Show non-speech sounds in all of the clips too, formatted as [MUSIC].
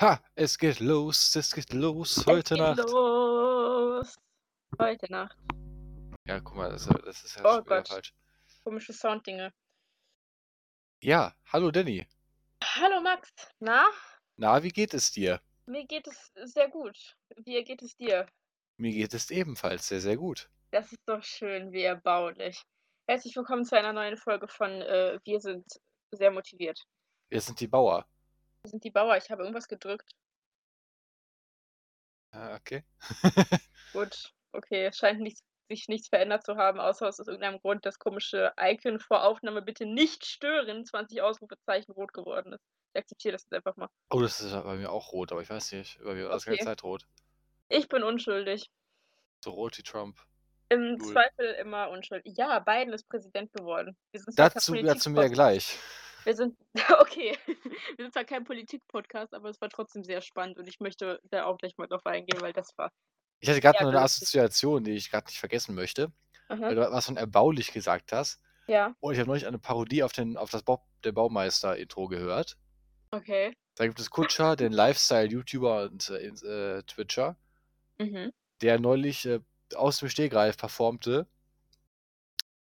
Ha, es geht los, es geht los heute es geht Nacht. los. Heute Nacht. Ja, guck mal, das, das ist ja Oh Gott. falsch. Komische Sounddinge. Ja, hallo Danny. Hallo Max. Na? Na, wie geht es dir? Mir geht es sehr gut. Wie geht es dir? Mir geht es ebenfalls sehr, sehr gut. Das ist doch schön, wie erbaulich. Herzlich willkommen zu einer neuen Folge von äh, Wir sind sehr motiviert. Wir sind die Bauer. Sind die Bauer. Ich habe irgendwas gedrückt. Ah, okay. [LAUGHS] Gut, okay. Es scheint nichts, sich nichts verändert zu haben, außer aus irgendeinem Grund das komische Icon vor Aufnahme bitte nicht stören, 20 Ausrufezeichen rot geworden ist. Ich akzeptiere das jetzt einfach mal. Oh, das ist bei mir auch rot, aber ich weiß nicht. Bei mir war das ganze Okay. Zeit rot. Ich bin unschuldig. So rot wie Trump. Im Cool. Zweifel immer unschuldig. Ja, Biden ist Präsident geworden. Dazu, dazu mehr Politik-Podcast. gleich. Wir sind, [LAUGHS] okay, wir sind zwar kein Politik-Podcast, aber es war trotzdem sehr spannend und ich möchte da auch gleich mal drauf eingehen, weil das war. Ich hatte gerade nur eine. Assoziation, die ich gerade nicht vergessen möchte, weil Aha. du was von erbaulich gesagt hast. Ja, Und ich habe neulich eine Parodie auf, den, auf das Bob, der Baumeister-Intro gehört. okay. Da gibt es Kutscher, den Lifestyle-YouTuber und äh, äh, Twitcher, Mhm. der neulich äh, aus dem Stegreif performte.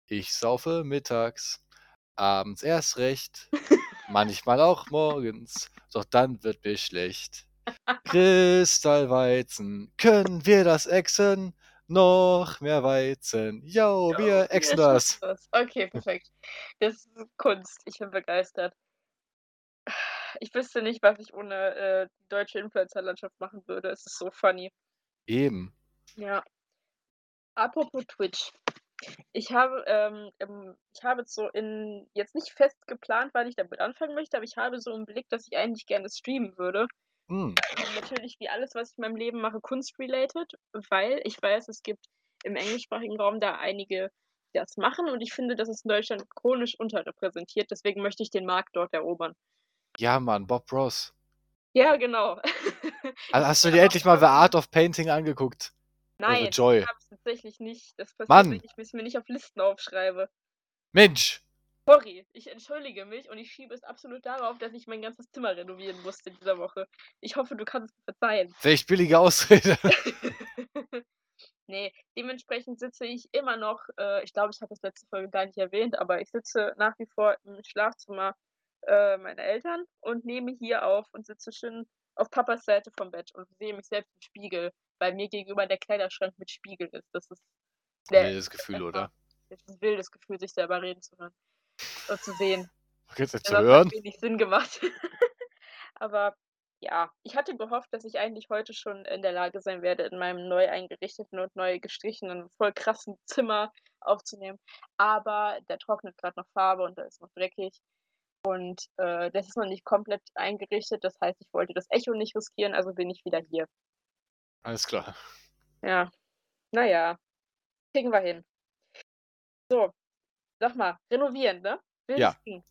Ich saufe mittags, abends erst recht, [LAUGHS] manchmal auch morgens, doch dann wird mir schlecht. Kristallweizen, können wir das exen? Noch mehr Weizen, yo, Ja, wir exen das. das. Okay, perfekt. Das ist Kunst. Ich bin begeistert. Ich wüsste nicht, was ich ohne äh, deutsche Influencer-Landschaft machen würde. Es ist so funny. Eben. Ja. Apropos Twitch. Ich habe, ähm, ähm, ich habe jetzt so in, jetzt nicht fest geplant, wann ich damit anfangen möchte, aber ich habe so im Blick, dass ich eigentlich gerne streamen würde. Und natürlich wie alles, was ich in meinem Leben mache, kunstrelated, weil ich weiß, es gibt im englischsprachigen Raum da einige, die das machen und ich finde, das ist in Deutschland chronisch unterrepräsentiert, deswegen möchte ich den Markt dort erobern. Ja, Mann, Bob Ross. Ja, genau. Also hast du [LAUGHS] dir endlich mal The. Art of Painting angeguckt? The Nein, Joy? habe ich tatsächlich nicht. Das passiert, Mann! wenn ich es mir nicht auf Listen aufschreibe. Mensch! Sorry, ich entschuldige mich und ich schiebe es absolut darauf, dass ich mein ganzes Zimmer renovieren musste dieser Woche. Ich hoffe, du kannst es verzeihen. Welch billige Ausrede. [LAUGHS] [LAUGHS] nee, dementsprechend sitze ich immer noch, äh, ich glaube, ich habe das letzte Folge gar nicht erwähnt, aber ich sitze nach wie vor im Schlafzimmer äh, meiner Eltern und nehme hier auf und sitze schön auf Papas Seite vom Bett und sehe mich selbst im Spiegel, weil mir gegenüber der Kleiderschrank mit Spiegel ist. Das ist der, Wildes Gefühl, oder? das ist ein wildes Gefühl, sich selber reden zu hören und zu sehen. Okay, jetzt zu hören? hat wenig Sinn gemacht. [LAUGHS] Aber ja, ich hatte gehofft, dass ich eigentlich heute schon in der Lage sein werde, in meinem neu eingerichteten und neu gestrichenen, voll krassen Zimmer aufzunehmen. Aber der trocknet gerade noch Farbe und da ist noch dreckig. Und äh, das ist noch nicht komplett eingerichtet. Das heißt, ich wollte das Echo nicht riskieren, also bin ich wieder hier. Alles klar. Ja, naja, kriegen wir hin. So, sag mal, renovieren, ne? Wildes Ja. Ding.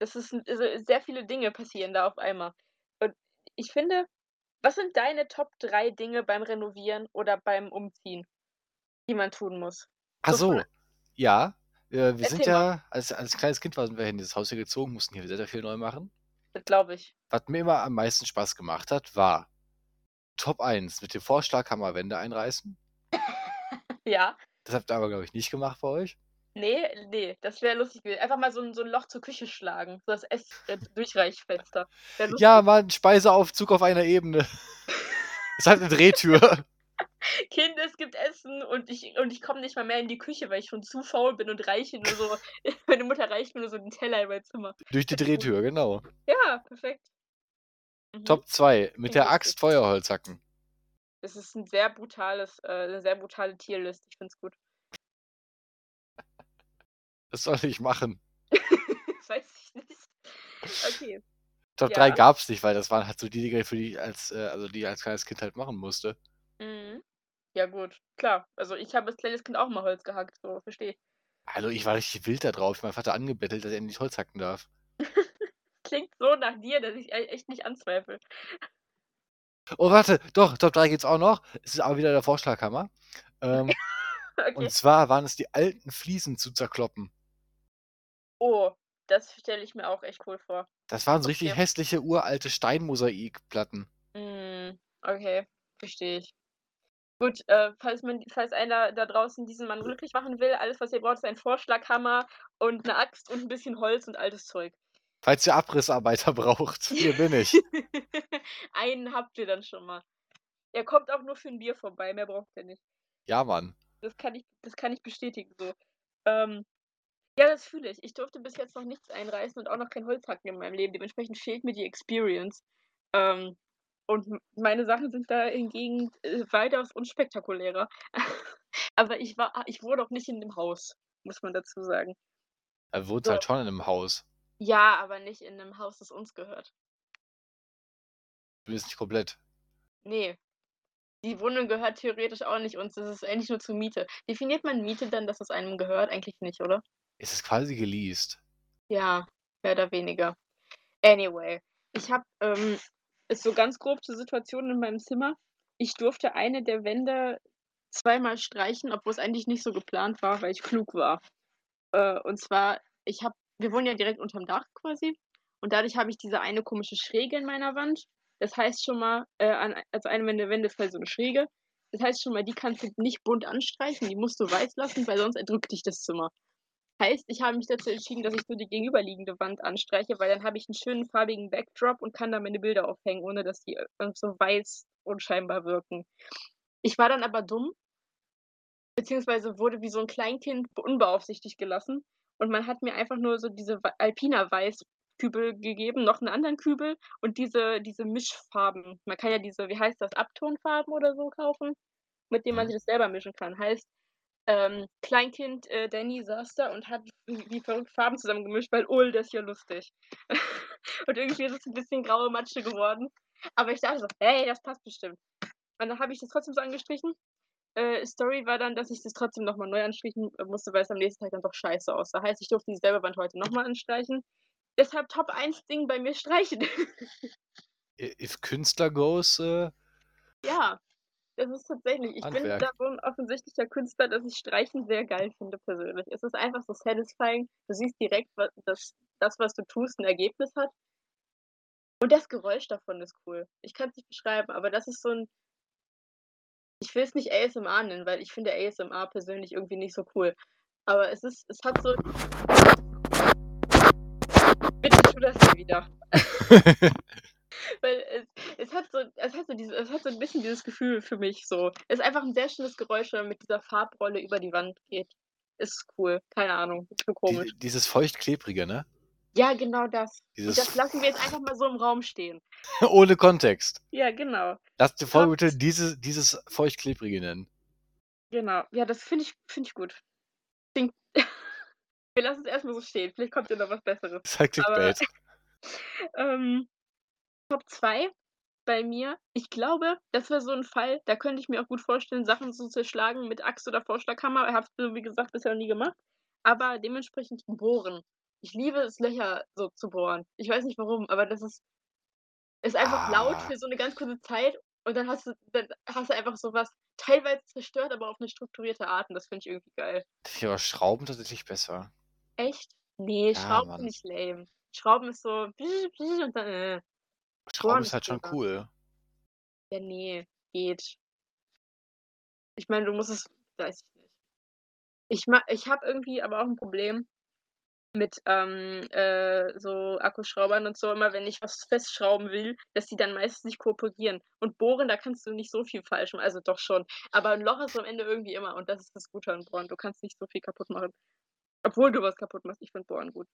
Das ist also sehr viele Dinge passieren da auf einmal. Und ich finde, was sind deine Top 3 Dinge beim Renovieren oder beim Umziehen, die man tun muss? Ach So Ja. Äh, wir sind Erzähl mal. ja, als, als kleines Kind waren wir in dieses Haus hier gezogen, mussten hier sehr, sehr viel neu machen. Das glaube ich. Was mir immer am meisten Spaß gemacht hat, war Top 1 mit dem Vorschlaghammer Wände einreißen. [LAUGHS] Ja. Das habt ihr aber, glaube ich, nicht gemacht bei euch. Nee, nee, das wäre lustig gewesen. Einfach mal so ein, so ein Loch zur Küche schlagen. So das Ess-Durchreichfenster. Lustig. Ja, Mann, Speiseaufzug auf einer Ebene. [LAUGHS] ist halt eine Drehtür. Kind, es gibt Essen und ich, und ich komme nicht mal mehr in die Küche, weil ich schon zu faul bin und reiche nur so. [LAUGHS] Meine Mutter reicht mir nur so den Teller in mein Zimmer. Durch die Drehtür, genau. Ja, perfekt. Mhm. Top 2 mit der. Axt Feuerholz hacken. Das ist ein sehr brutales, äh, eine sehr brutale Tierlist. Ich find's gut. [LAUGHS] Das soll ich machen. [LAUGHS] Weiß ich nicht. Okay. Top Ja. 3 gab's nicht, weil das waren halt so die Dinge, für die ich als, äh, also die ich als kleines Kind halt machen musste. Mhm. Ja, gut. Klar. Also ich habe als kleines Kind auch mal Holz gehackt, so, verstehe. Hallo, ich war richtig wild da drauf. Meinen Vater angebettelt, dass er endlich Holz hacken darf. [LAUGHS] Klingt so nach dir, dass ich e- echt nicht anzweifle. Oh, warte, doch, Top 3 geht's auch noch. Es ist aber wieder der Vorschlaghammer. Ähm, [LAUGHS] Okay. und zwar waren es die alten Fliesen zu zerkloppen. Oh, das stelle ich mir auch echt cool vor. Das waren so richtig Okay. hässliche, uralte Steinmosaikplatten. Hm, okay, verstehe ich. Gut, äh, falls man falls einer da draußen diesen Mann glücklich machen will, alles, was ihr braucht, ist ein Vorschlaghammer und 'ne Axt und 'n bisschen Holz und altes Zeug. Falls ihr Abrissarbeiter [LAUGHS] braucht, hier bin ich. [LAUGHS] Einen habt ihr dann schon mal. Er kommt auch nur für 'n Bier vorbei, mehr braucht er nicht. Ja, Mann. Das kann ich das kann ich bestätigen so. Ähm, ja, das fühle ich. Ich durfte bis jetzt noch nichts einreißen und auch noch kein Holz hacken in meinem Leben. Dementsprechend fehlt mir die Experience. Ähm, und meine Sachen sind da hingegen, äh, weitaus unspektakulärer. [LAUGHS] Aber ich war ich wohne auch nicht in 'nem Haus, muss man dazu sagen. Er wohnt So. halt schon in 'nem Haus. Ja, aber nicht in 'nem Haus, das uns gehört. Zumindest nicht komplett. Ne. Die Wohnung gehört theoretisch auch nicht uns, das ist eigentlich nur zur Miete. Definiert man Miete dann, dass es einem gehört? Eigentlich nicht, oder? Es ist quasi geleast. Ja, mehr oder weniger. Anyway, ich habe, ähm ist so ganz grob zur Situation in meinem Zimmer. Ich durfte eine der Wände zweimal streichen, obwohl's eigentlich nicht so geplant war, weil ich klug war. Äh, und zwar, ich habe wir wohnen ja direkt unterm Dach quasi und dadurch habe ich diese eine komische Schräge in meiner Wand. Das heißt schon mal, äh, an also eine meiner Wände ist halt so 'ne Schräge. Das heißt schon mal, die kannst du nicht bunt anstreichen, die musst du weiß lassen, weil sonst erdrückt dich das Zimmer. Heißt, ich habe mich dazu entschieden, dass ich nur die gegenüberliegende Wand anstreiche, weil dann habe ich 'n schönen farbigen Backdrop und kann da meine Bilder aufhängen, ohne dass die, äh, so weiß unscheinbar wirken. Ich war dann aber dumm beziehungsweise wurde wie so 'n Kleinkind be unbeaufsichtigt gelassen und man hat mir einfach nur so diese Alpina Weiß Kübel gegeben, noch 'n anderen Kübel und diese diese Mischfarben. Man kann ja diese, wie heißt das, Abtonfarben oder so kaufen, mit denen man Mhm. sich das selber mischen kann. Heißt, ähm, Kleinkind, äh, Danny saß da und hat wie verrückt Farben zusammengemischt, weil: „Oh, das ist ja lustig.“ [LAUGHS] Und irgendwie ist es 'n bisschen graue Matsche geworden. Aber ich dachte so: „Hey, das passt bestimmt.“ Und dann habe ich das trotzdem so angestrichen. Äh, Story war dann, dass ich das trotzdem noch mal neu anstrichen, äh, musste, weil's am nächsten Tag dann doch scheiße aussah. Heißt, ich durfte dieselbe Wand heute noch mal anstreichen. Deshalb Top 1 Ding bei mir streichen. If Künstler goes, äh Ja, das ist tatsächlich ich bin da Handwerk. so 'n offensichtlicher Künstler, dass ich Streichen sehr geil finde persönlich. Es ist einfach so satisfying. Du siehst direkt, dass das, was du tust, 'n Ergebnis hat. Und das Geräusch davon ist cool. Ich kann's nicht beschreiben, aber das ist so 'n ich will's nicht ASMR nennen, weil ich finde ASMR persönlich irgendwie nicht so cool. Aber es ist es hat so Bitte tu das nie wieder. [LAUGHS] Weil es es hat so es hat so diese es hat so 'n bisschen dieses Gefühl für mich so. Ist einfach 'n sehr schönes Geräusch, wenn man mit dieser Farbrolle über die Wand geht. Ist cool. Keine Ahnung, ist nur komisch. Die dieses feucht-klebrige, ne? Ja, genau das. Und Dieses das lassen wir jetzt einfach mal so im Raum stehen. [LAUGHS] Ohne Kontext. Ja, genau. Lass die Folge bitte diese dieses feucht-klebrige nennen. Genau. Ja, das finde ich finde ich gut. Klingt [LAUGHS] wir lassen's erst mal so stehen. Vielleicht kommt ja noch was Besseres. Ist halt [LAUGHS] ähm, Top 2 bei mir, ich glaube, das wäre so 'n Fall, da könnte ich mir auch gut vorstellen, Sachen zu zerschlagen mit Axt oder Vorschlaghammer. Habe es wie gesagt, bisher noch nie gemacht. Aber dementsprechend bohren. Ich liebe es, Löcher so zu bohren. Ich weiß nicht warum, aber das ist ist einfach laut Ah. für so 'ne ganz kurze Zeit und dann hast du dann hast du einfach so was teilweise zerstört, aber auf 'ne strukturierte Art und das finde ich irgendwie geil. Finde ich aber Schrauben tatsächlich besser. Echt? Ne, Ja, Schrauben finde ich lame. Schrauben ist so und dann, äh. Schrauben Bohren ist halt schon cool. Ja, ne, geht. Ich meine, du musst es weiß ich nicht. Ich ich habe irgendwie aber auch 'n Problem mit, ähm, äh, so Akkuschraubern und so immer, wenn ich was festschrauben will, dass die dann meistens nicht kooperieren. Und bohren, da kannst du nicht so viel falsch machen also doch schon. Aber 'n Loch ist am Ende irgendwie immer und das ist das Gute an Bohren. Du kannst nicht so viel kaputt machen. Obwohl du was kaputt machst. Ich finde Bohren gut.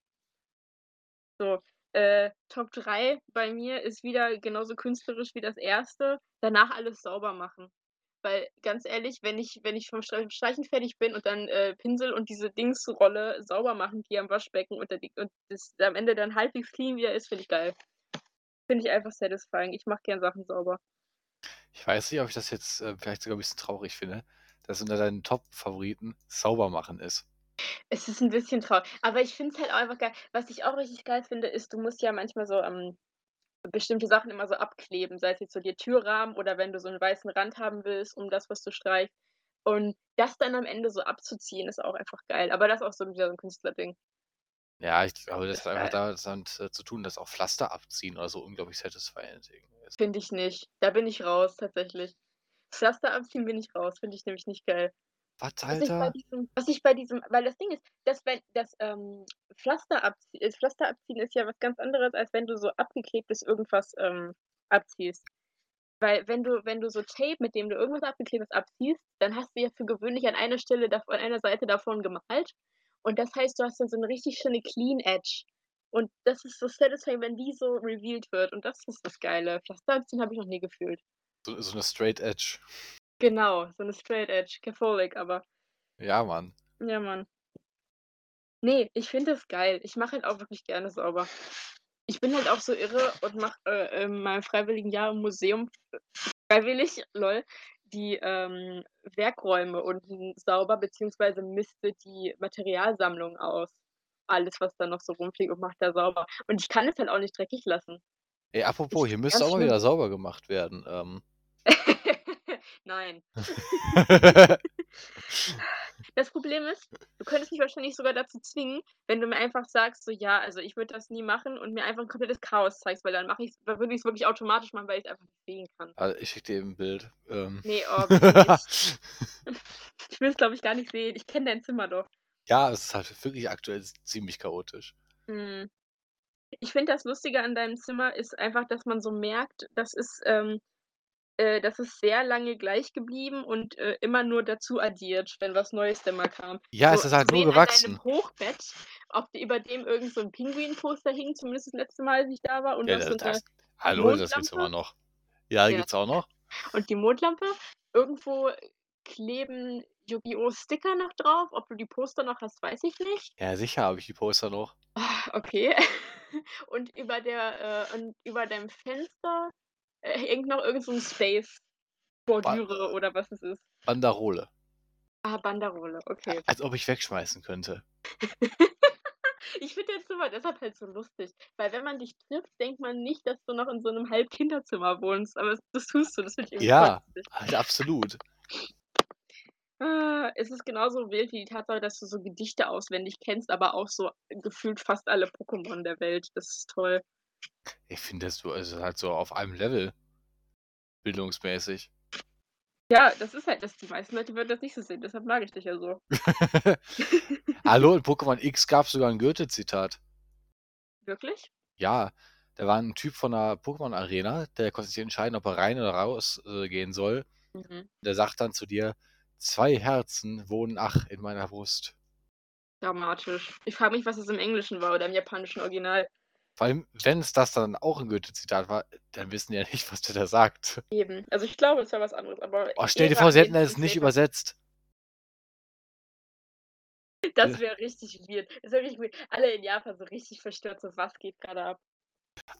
So, äh, Top 3 bei mir ist wieder genauso künstlerisch wie das 1. Danach alles sauber machen. Weil ganz ehrlich, wenn ich wenn ich vom Strei Streichen fertig bin und dann, äh, Pinsel und diese Dingsrolle sauber machen gehe am Waschbecken und die und das am Ende dann halbwegs clean wieder ist, finde ich geil. Finde ich einfach satisfying. Ich mache gern Sachen sauber. Ich weiß nicht, ob ich das jetzt, äh, vielleicht sogar 'n bisschen traurig finde, dass unter deinen Top-Favoriten Saubermachen ist. Es ist 'n bisschen trau aber ich finde es halt auch einfach geil. Was ich auch richtig geil finde, ist, du musst ja manchmal so, ähm, bestimmte Sachen immer so abkleben, sei es jetzt so die Türrahmen oder wenn du so 'n weißen Rand haben willst um das, was du streichst. Und das dann am Ende so abzuziehen, ist auch einfach geil. Aber das ist auch so wieder so 'n Künstlerding. Ja, ich glaube, das Das hat einfach war damit äh, zu tun, dass auch Pflaster abziehen oder so unglaublich satisfying ist. Finde ich nicht. Da bin ich raus tatsächlich. Pflaster abziehen bin ich raus, finde ich nämlich nicht geil. Was, Was ich bei Alter? diesem was ich bei diesem weil das Ding ist, dass wenn das, ähm, Pflaster abzie äh, Pflaster abziehen ist ja was ganz anderes, als wenn du so abgeklebtes irgendwas, ähm, abziehst. Weil wenn du wenn du so Tape, mit dem du irgendwas abgeklebtes abziehst, dann hast du ja für gewöhnlich an einer Stelle dav an einer Seite davon gemalt. Und das heißt, du hast dann so 'ne richtig schöne Clean Edge. Und das ist so satisfying, wenn die so revealed wird. Und das ist das Geile. Pflaster abziehen habe ich noch nie gefühlt. So so 'ne Straight Edge. Genau, so 'ne Straight Edge, Catholic, aber Ja, Mann. Ja, Mann. Ne, ich finde das geil. Ich mache halt auch wirklich gerne sauber. Ich bin halt auch so irre und mache, äh, in meinem freiwilligen Jahr im Museum freiwillig, lol, die, ähm, Werkräume unten sauber beziehungsweise misste die Materialsammlung aus. Alles, was da noch so rumfliegt und macht da sauber. Und ich kann es halt auch nicht dreckig lassen. Ey, apropos, Ich hier müsste auch mal wieder sauber gemacht werden, ähm. [LAUGHS] Nein. [LAUGHS] Das Problem ist, du könntest mich wahrscheinlich sogar dazu zwingen, wenn du mir einfach sagst, so: „Ja, also, ich würde das nie machen“ und mir einfach 'n komplettes Chaos zeigst, weil dann mache ich's dann würde ich's wirklich automatisch machen, weil ich's einfach nicht sehen kann. Ah, ich schicke dir eben 'n Bild. Ähm. Ne, oh. [LAUGHS] [LAUGHS] Ich will's, glaube ich, gar nicht sehen. Ich kenne dein Zimmer doch. Ja, es ist halt wirklich aktuell ziemlich chaotisch. Mhm. Ich finde, das Lustige an deinem Zimmer ist einfach, dass man so merkt, das ist, ähm äh, das ist sehr lange gleich geblieben und, äh, immer nur dazu addiert, wenn was Neues dann mal kam. Ja, So es ist halt nur sehen an gewachsen. deinem Hochbett, ob d über dem irgend so 'n Pinguin-Poster hing, zumindest das letzte Mal, als ich da war und Ja, noch da so 'ne das hallo, das gibt's immer Mondlampe. noch. Ja, Ja. gibt's auch noch. Und die Mondlampe. Irgendwo kleben Yu-Gi-Oh! Sticker noch drauf. Ob du die Poster noch hast, weiß ich nicht. Ja, sicher habe ich die Poster noch. Ah, okay. [LAUGHS] Und über der äh, und über deinem Fenster, äh, hängt noch irgend so 'n Ba Space-Bordüre oder was es ist. Banderole. Ah, Banderole, okay. Als ob ich wegschmeißen könnte. [LAUGHS] Ich finde dein Zimmer deshalb halt so lustig, weil wenn man dich trifft, denkt man nicht, dass du noch in so 'nem Halb-Kinderzimmer wohnst, aber das das tust du. Das finde ich irgendwie Ja, halt absolut. Ah, es ist genauso wild wie die Tatsache, dass du so Gedichte auswendig kennst, aber auch so gefühlt fast alle Pokémon der Welt. Das ist toll. Ich finde das so also, halt so auf einem Level. Bildungsmäßig. Ja, das ist halt das die meisten Leute würden das nicht so sehen, deshalb mag ich dich ja so. [LAUGHS] Hallo, in Pokémon X gab's sogar 'n Goethe-Zitat. Wirklich? Ja, da war 'n Typ von 'ner Pokémon-Arena, der konnte sich entscheiden, ob er rein oder raus, äh, gehen soll. Mhm. Der sagt dann zu dir: „2 Herzen wohnen, ach, in meiner Brust.“ Dramatisch. Ich frage mich, was es im Englischen war oder im japanischen Original. Vor allem, wenn's das dann auch 'n Goethe-Zitat war, dann wissen die ja nicht, was der da sagt. Eben. Also, ich glaube, es war was anderes, aber Oh, stell dir vor, sie hätten es nicht übersetzt. Das wäre richtig weird. Das wäre richtig weird. Alle in Japan so richtig verstört, so: „Was geht grade ab?“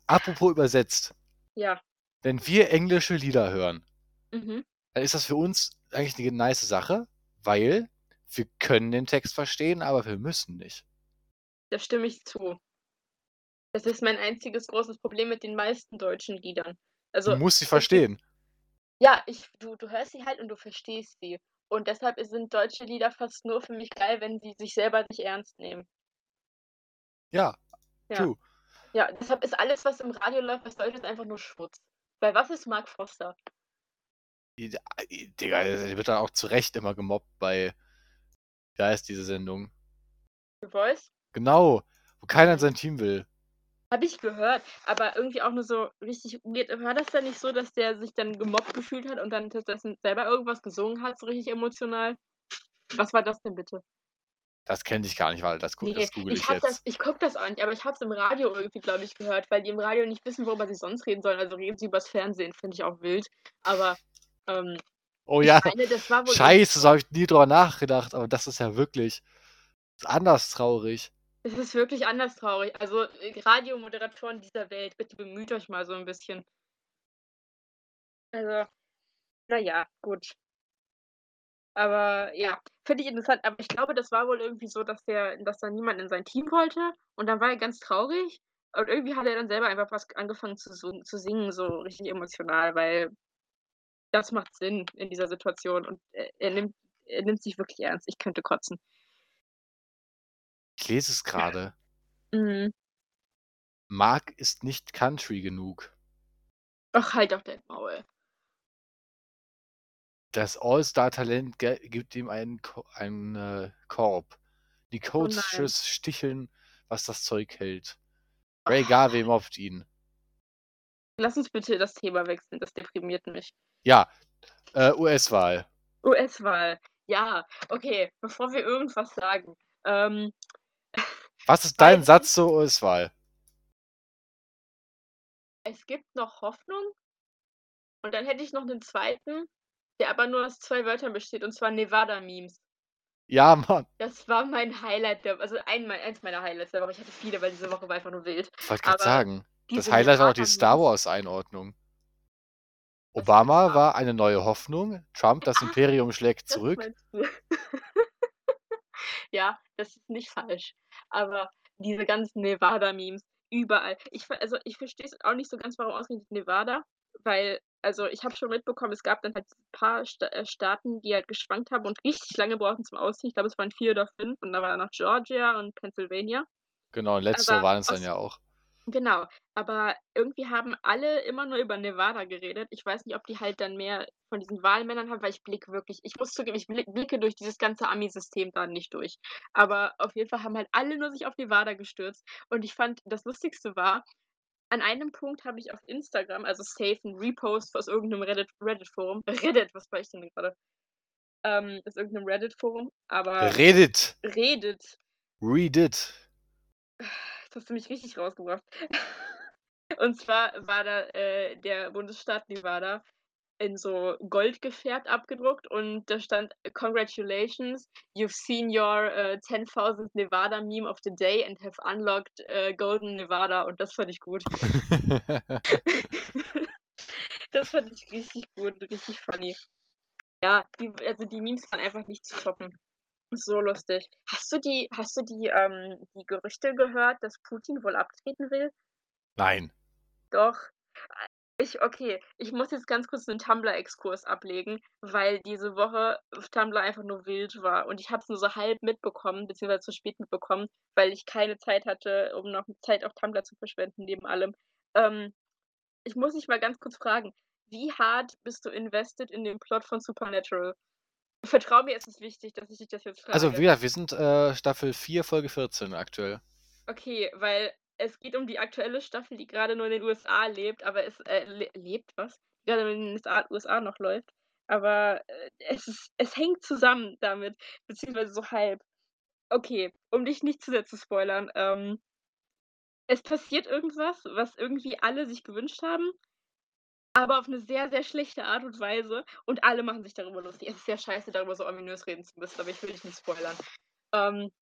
Apropos übersetzt. Ja. Wenn wir englische Lieder hören Mhm. dann ist das für uns eigentlich 'ne nice Sache, weil wir können den Text verstehen, aber wir müssen nicht. Da stimme ich zu. Das ist mein einziges großes Problem mit den meisten deutschen Liedern. Du Also, musst sie verstehen. Ja, ich du du hörst sie halt und du verstehst sie. Und deshalb sind deutsche Lieder fast nur für mich geil, wenn sie sich selber nicht ernst nehmen. Ja, Ja. true. Ja, deshalb ist alles, was im Radio läuft, was deutsch ist, einfach nur Schmutz. Weil was ist Mark i Digga, der wird dann auch zu Recht immer gemobbt bei wie heißt diese Sendung? The Voice? Genau, wo keiner in sein Team will. Habe ich gehört, aber irgendwie auch nur so richtig weird. War das denn nicht so, dass der sich dann gemobbt gefühlt hat und dann stattdessen selber irgendwas gesungen hat, so richtig emotional? Was war das denn bitte? Das kenne ich gar nicht, warte, das gu Ne, das google ich ich habe das jetzt. ich gucke das auch nicht, aber ich habe es im Radio irgendwie, glaube ich, gehört, weil die im Radio nicht wissen, worüber sie sonst reden sollen. Also, reden sie übers Fernsehen, finde ich auch wild. Aber, ähm, Oh ja, meine, das war wohl irgendwie scheiße, so habe ich nie drüber nachgedacht, aber das ist ja wirklich anders traurig. Es ist wirklich anders traurig. Also, äh, Radiomoderatoren dieser Welt, bitte bemüht euch mal so 'n bisschen. Also, na ja, gut. Aber ja, finde ich interessant. Aber ich glaube, das war wohl irgendwie so, dass der dass da niemand in sein Team wollte und dann war er ganz traurig und irgendwie hat er dann selber einfach was angefangen zu zu singen, so richtig emotional, weil das macht Sinn in dieser Situation und er er nimmt er nimmt sich wirklich ernst. Ich könnte kotzen. Ich lese es grade. Mhm. Mark ist nicht Country genug. Ach, halt doch dein Maul. Das All-Star-Talent gibt ihm einen, Ko einen äh, Korb. Die Oh. Coaches sticheln, was das Zeug hält. Ray Garvey mobbt ihn. Lass uns bitte das Thema wechseln, das deprimiert mich. Ja, äh, US-Wahl. US-Wahl. Ja, okay, bevor wir irgendwas sagen. Ähm, Was ist dein Satz zur US-Wahl? es gibt noch Hoffnung. Und dann hätte ich noch einen zweiten, der aber nur aus zwei Wörtern besteht, und zwar Nevada-Memes. Ja, Mann. Das war mein Highlight der also ein, eins meiner Highlights der Woche. Ich hatte viele, weil diese Woche war einfach nur wild. Ich wollte gerade sagen, das Highlight war doch die Star Wars-Einordnung. Obama war- eine neue Hoffnung. Trump, das Ah, Imperium schlägt Das zurück. du. [LAUGHS] ja, das ist nicht falsch. Aber diese ganzen Nevada-Memes überall. Ich, also ich verstehe es auch nicht so ganz, warum ausgerechnet Nevada, weil, also ich habe schon mitbekommen, es gab dann halt ein paar Sta äh, Staaten, die halt geschwankt haben und richtig lange brauchten zum Ausziehen. Ich glaube, es waren vier oder fünf und da war noch Georgia und Pennsylvania. Genau, Aber waren es dann ja auch. Genau, aber irgendwie haben alle immer nur über Nevada geredet. Ich weiß nicht, ob die halt dann mehr von diesen Wahlmännern haben, weil ich blicke wirklich, ich muss zugeben, ich blick, blicke durch dieses ganze Ami-System da nicht durch. Aber auf jeden Fall haben halt alle nur sich auf Nevada gestürzt. Und ich fand, das Lustigste war, an einem Punkt habe ich auf Instagram, also safe ein Repost aus irgendeinem Reddit- Reddit-Forum, [LAUGHS] Reddit, was war ich denn gerade? Ähm, aus irgendeinem Reddit-Forum, aber Reddit. Reddit, Read it. [SIGHS] Jetzt hast du mich richtig rausgebracht. [LAUGHS] Und zwar war da äh, der Bundesstaat Nevada in so Gold gefärbt abgedruckt und da stand Congratulations, you've seen your äh, 10.000 Nevada meme of the day and have unlocked äh, Golden Nevada und das fand ich gut. [LAUGHS] [LAUGHS] das fand ich richtig gut, richtig funny. Ja, die, also die Memes waren einfach nicht zu toppen. So lustig. Hast du die, hast du die, ähm, die Gerüchte gehört, dass Putin wohl abtreten will? Nein. Doch. Ich, okay, ich muss jetzt ganz kurz einen Tumblr-Exkurs ablegen, weil diese Woche auf Tumblr einfach nur wild war. Und ich habe es nur so halb mitbekommen, beziehungsweise zu spät mitbekommen, weil ich keine Zeit hatte, um noch Zeit auf Tumblr zu verschwenden, neben allem. Ähm, ich muss dich mal ganz kurz fragen, wie hart bist du invested in den Plot von Supernatural? Vertrau mir, es ist wichtig, dass ich dich das jetzt frage. Also, gesagt, wir sind äh, Staffel 4, Folge 14 aktuell. Okay, weil es geht um die aktuelle Staffel, die gerade nur in den USA lebt, aber es äh, le lebt was? Die gerade nur in den USA, USA noch läuft. Aber äh, es, ist, es hängt zusammen damit, beziehungsweise so halb. Okay, um dich nicht zu sehr zu spoilern. Ähm, es passiert irgendwas, was irgendwie alle sich gewünscht haben, aber auf eine sehr, sehr schlechte Art und Weise. Und alle machen sich darüber lustig. Es ist sehr scheiße, darüber so ominös reden zu müssen, aber ich will dich nicht spoilern. Ähm,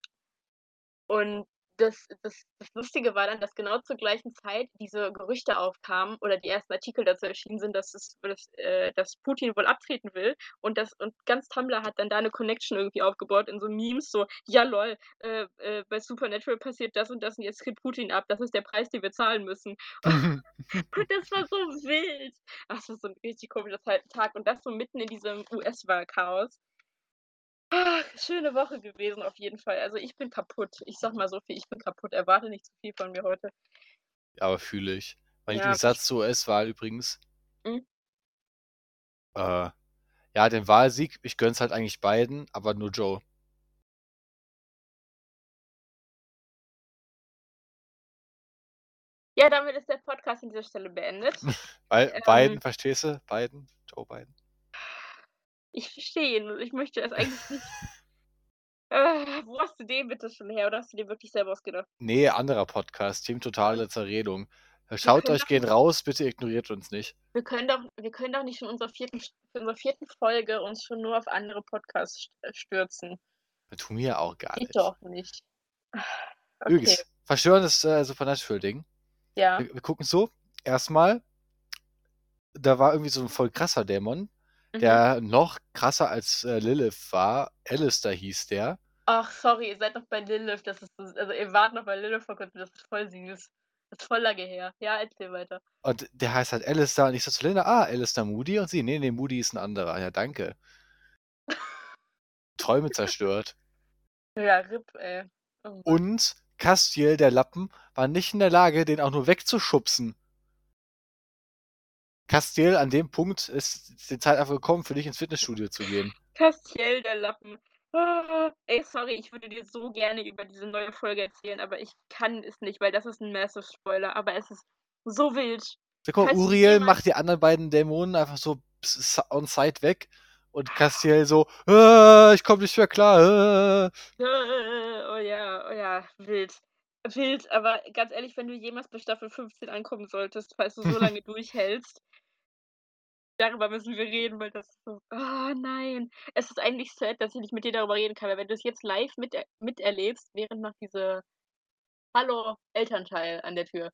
und das, das, das Lustige war dann, dass genau zur gleichen Zeit diese Gerüchte aufkamen oder die ersten Artikel dazu erschienen sind, dass, es, dass, äh, dass Putin wohl abtreten will. Und, das, und ganz Tumblr hat dann da eine Connection irgendwie aufgebaut in so Memes, so, ja lol, äh, äh, bei Supernatural passiert das und das und jetzt tritt Putin ab, das ist der Preis, den wir zahlen müssen. [LAUGHS] Und das war so wild. Ach, das war so ein richtig komischer Tag. Und das so mitten in diesem US-Wahlchaos. Ach, schöne Woche gewesen auf jeden Fall. Also ich bin kaputt. Ich sag mal so viel, ich bin kaputt. Erwarte nicht zu viel von mir heute. Aber fühle ich. Mein Ja, Lieblingssatz zur US-Wahl übrigens. Mhm. Äh, ja, den Wahlsieg, ich gönn's halt eigentlich beiden, aber nur Joe. Ja, damit ist der Podcast an dieser Stelle beendet. [LAUGHS] Weil Ähm. Biden, verstehst du? Biden, Joe Biden. Ich verstehe ihn. und Ich möchte es eigentlich nicht. Äh, [LAUGHS] wo hast du den bitte schon her? Oder hast du den wirklich selber ausgedacht? Nee, anderer Podcast, Team Totale Zerredung. Schaut können euch, doch nicht- raus, bitte ignoriert uns nicht. Wir können doch, wir können doch nicht in unserer vierten, in unserer vierten Folge uns schon nur auf andere Podcasts st- stürzen. Das tun wir auch gar Geht nicht. doch nicht. Okay. Übrigens, verstörendes äh, Supernatural-Ding. Ja. Wir, wir gucken so, erstmal, da war irgendwie so ein voll krasser Dämon, Mhm. der noch krasser als äh, Lilith war. Alistair hieß der. Ach, sorry, ihr seid noch bei Lilith. Das ist, so- also ihr wart noch bei Lilith vor kurzem. Das ist voll süß. Das ist voll lange her. Ja, erzähl weiter. Und der heißt halt Alistair. Und ich so zu Linda, ah, Alistair Moody. Und sie, nee, nee, Moody ist ein anderer. Ja, danke. [LAUGHS] Träume zerstört. Ja, RIP, ey. Oh. Und Castiel, der Lappen, war nicht in der Lage, den auch nur wegzuschubsen. Castiel, an dem Punkt ist die Zeit einfach gekommen, für dich ins Fitnessstudio zu gehen. Castiel, der Lappen. Ah, ey, sorry, ich würde dir so gerne über diese neue Folge erzählen, aber ich kann es nicht, weil das ist ein massive Spoiler, aber es ist so wild. Sag mal, Uriel macht die anderen beiden Dämonen einfach so on site weg und Castiel so, äh, ich komme nicht mehr klar. Oh ja, oh ja, wild. Wild, aber ganz ehrlich, wenn du jemals bei Staffel 15 ankommen solltest, falls du so lange [LAUGHS] durchhältst, darüber müssen wir reden, weil das ist so. Oh nein. Es ist eigentlich sad, dass ich nicht mit dir darüber reden kann, weil wenn du es jetzt live mit, miterlebst, während noch diese Hallo Elternteil an der Tür.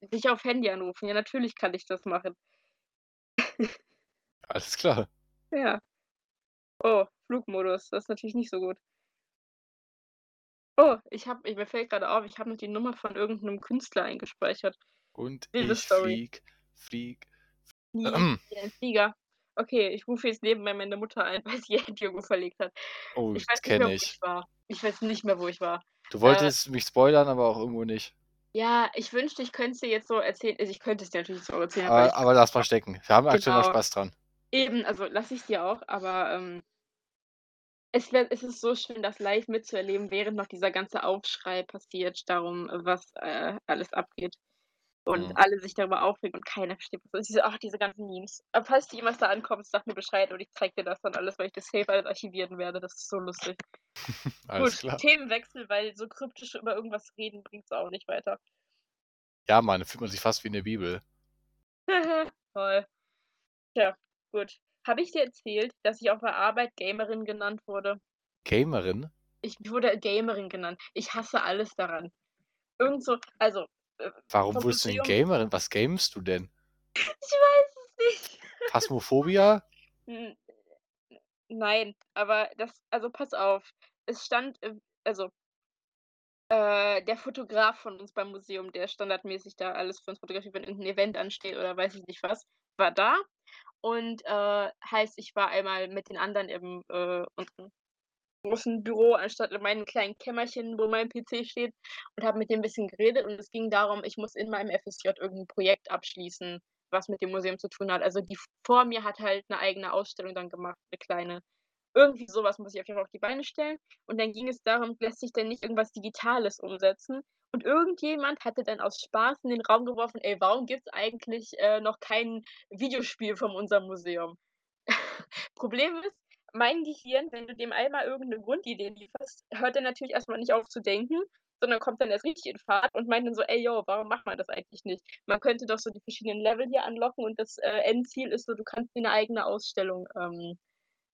Dich auf Handy anrufen. Ja, natürlich kann ich das machen. Alles klar. Ja. Oh, Flugmodus. Das ist natürlich nicht so gut. Oh, ich habe, mir fällt gerade auf, ich habe noch die Nummer von irgendeinem Künstler eingespeichert. Und Wilde ich Story. flieg, flieg. Ähm. [CLEARS THROAT] ein Flieger. Okay, ich rufe jetzt nebenbei meine Mutter ein, [LAUGHS] weil sie ihr irgendwo verlegt hat. Oh, Ich das weiß kenne ich. ich war. Ich weiß nicht mehr, wo ich war. Du wolltest mich spoilern, aber auch irgendwo nicht. Ja, ich wünschte, ich könnte es dir jetzt so erzählen. Also ich könnte es dir natürlich so erzählen, aber Aber, ich aber lass mal stecken. Wir haben aktuell noch Genau. Spaß dran. Eben, also lasse ich dir auch, aber ähm, es, wär, es ist so schön, das live mitzuerleben, während noch dieser ganze Aufschrei passiert, darum, was äh, alles abgeht. Und Mhm. alle sich darüber aufregen und keiner versteht was. Und diese, ach, diese ganzen Memes. Aber falls du jemals da ankommst, sag mir Bescheid und ich zeig dir das dann alles, weil ich das safe alles archivieren werde. Das ist so lustig. [LAUGHS] Alles Gut, klar. Themenwechsel, weil so kryptisch über irgendwas reden bringt es auch nicht weiter. Ja, Mann, fühlt man sich fast wie in der Bibel. [LAUGHS] Toll. Tja, gut. Habe ich dir erzählt, dass ich auf der Arbeit Gamerin genannt wurde? Gamerin? Ich wurde Gamerin genannt. Ich hasse alles daran. Irgend so, also, äh, Warum wurdest du denn Gamerin? Was gamest du denn? [LAUGHS] ich weiß es nicht. Phasmophobia? Nein, aber das, also pass auf. Es stand, also, äh, der Fotograf von uns beim Museum, der standardmäßig da alles für uns fotografiert, wenn irgendein Event ansteht oder weiß ich nicht was, war da. Und äh, heißt, ich war einmal mit den anderen im äh, großen Büro, anstatt in meinem kleinen Kämmerchen, wo mein PC steht, und habe mit dem ein bisschen geredet. Und es ging darum, ich muss in meinem FSJ irgendein Projekt abschließen, was mit dem Museum zu tun hat. Also die vor mir hat halt eine eigene Ausstellung dann gemacht, eine kleine. Irgendwie sowas muss ich auf jeden Fall auf die Beine stellen. Und dann ging es darum, lässt sich denn nicht irgendwas Digitales umsetzen? Und irgendjemand hatte dann aus Spaß in den Raum geworfen, ey, warum gibt es eigentlich äh, noch kein Videospiel von unserem Museum? [LAUGHS] Problem ist, mein Gehirn, wenn du dem einmal irgendeine Grundidee lieferst, hört er natürlich erstmal nicht auf zu denken, sondern kommt dann erst richtig in Fahrt und meint dann so, ey, yo, warum macht man das eigentlich nicht? Man könnte doch so die verschiedenen Level hier anlocken und das äh, Endziel ist so, du kannst dir eine eigene Ausstellung ähm,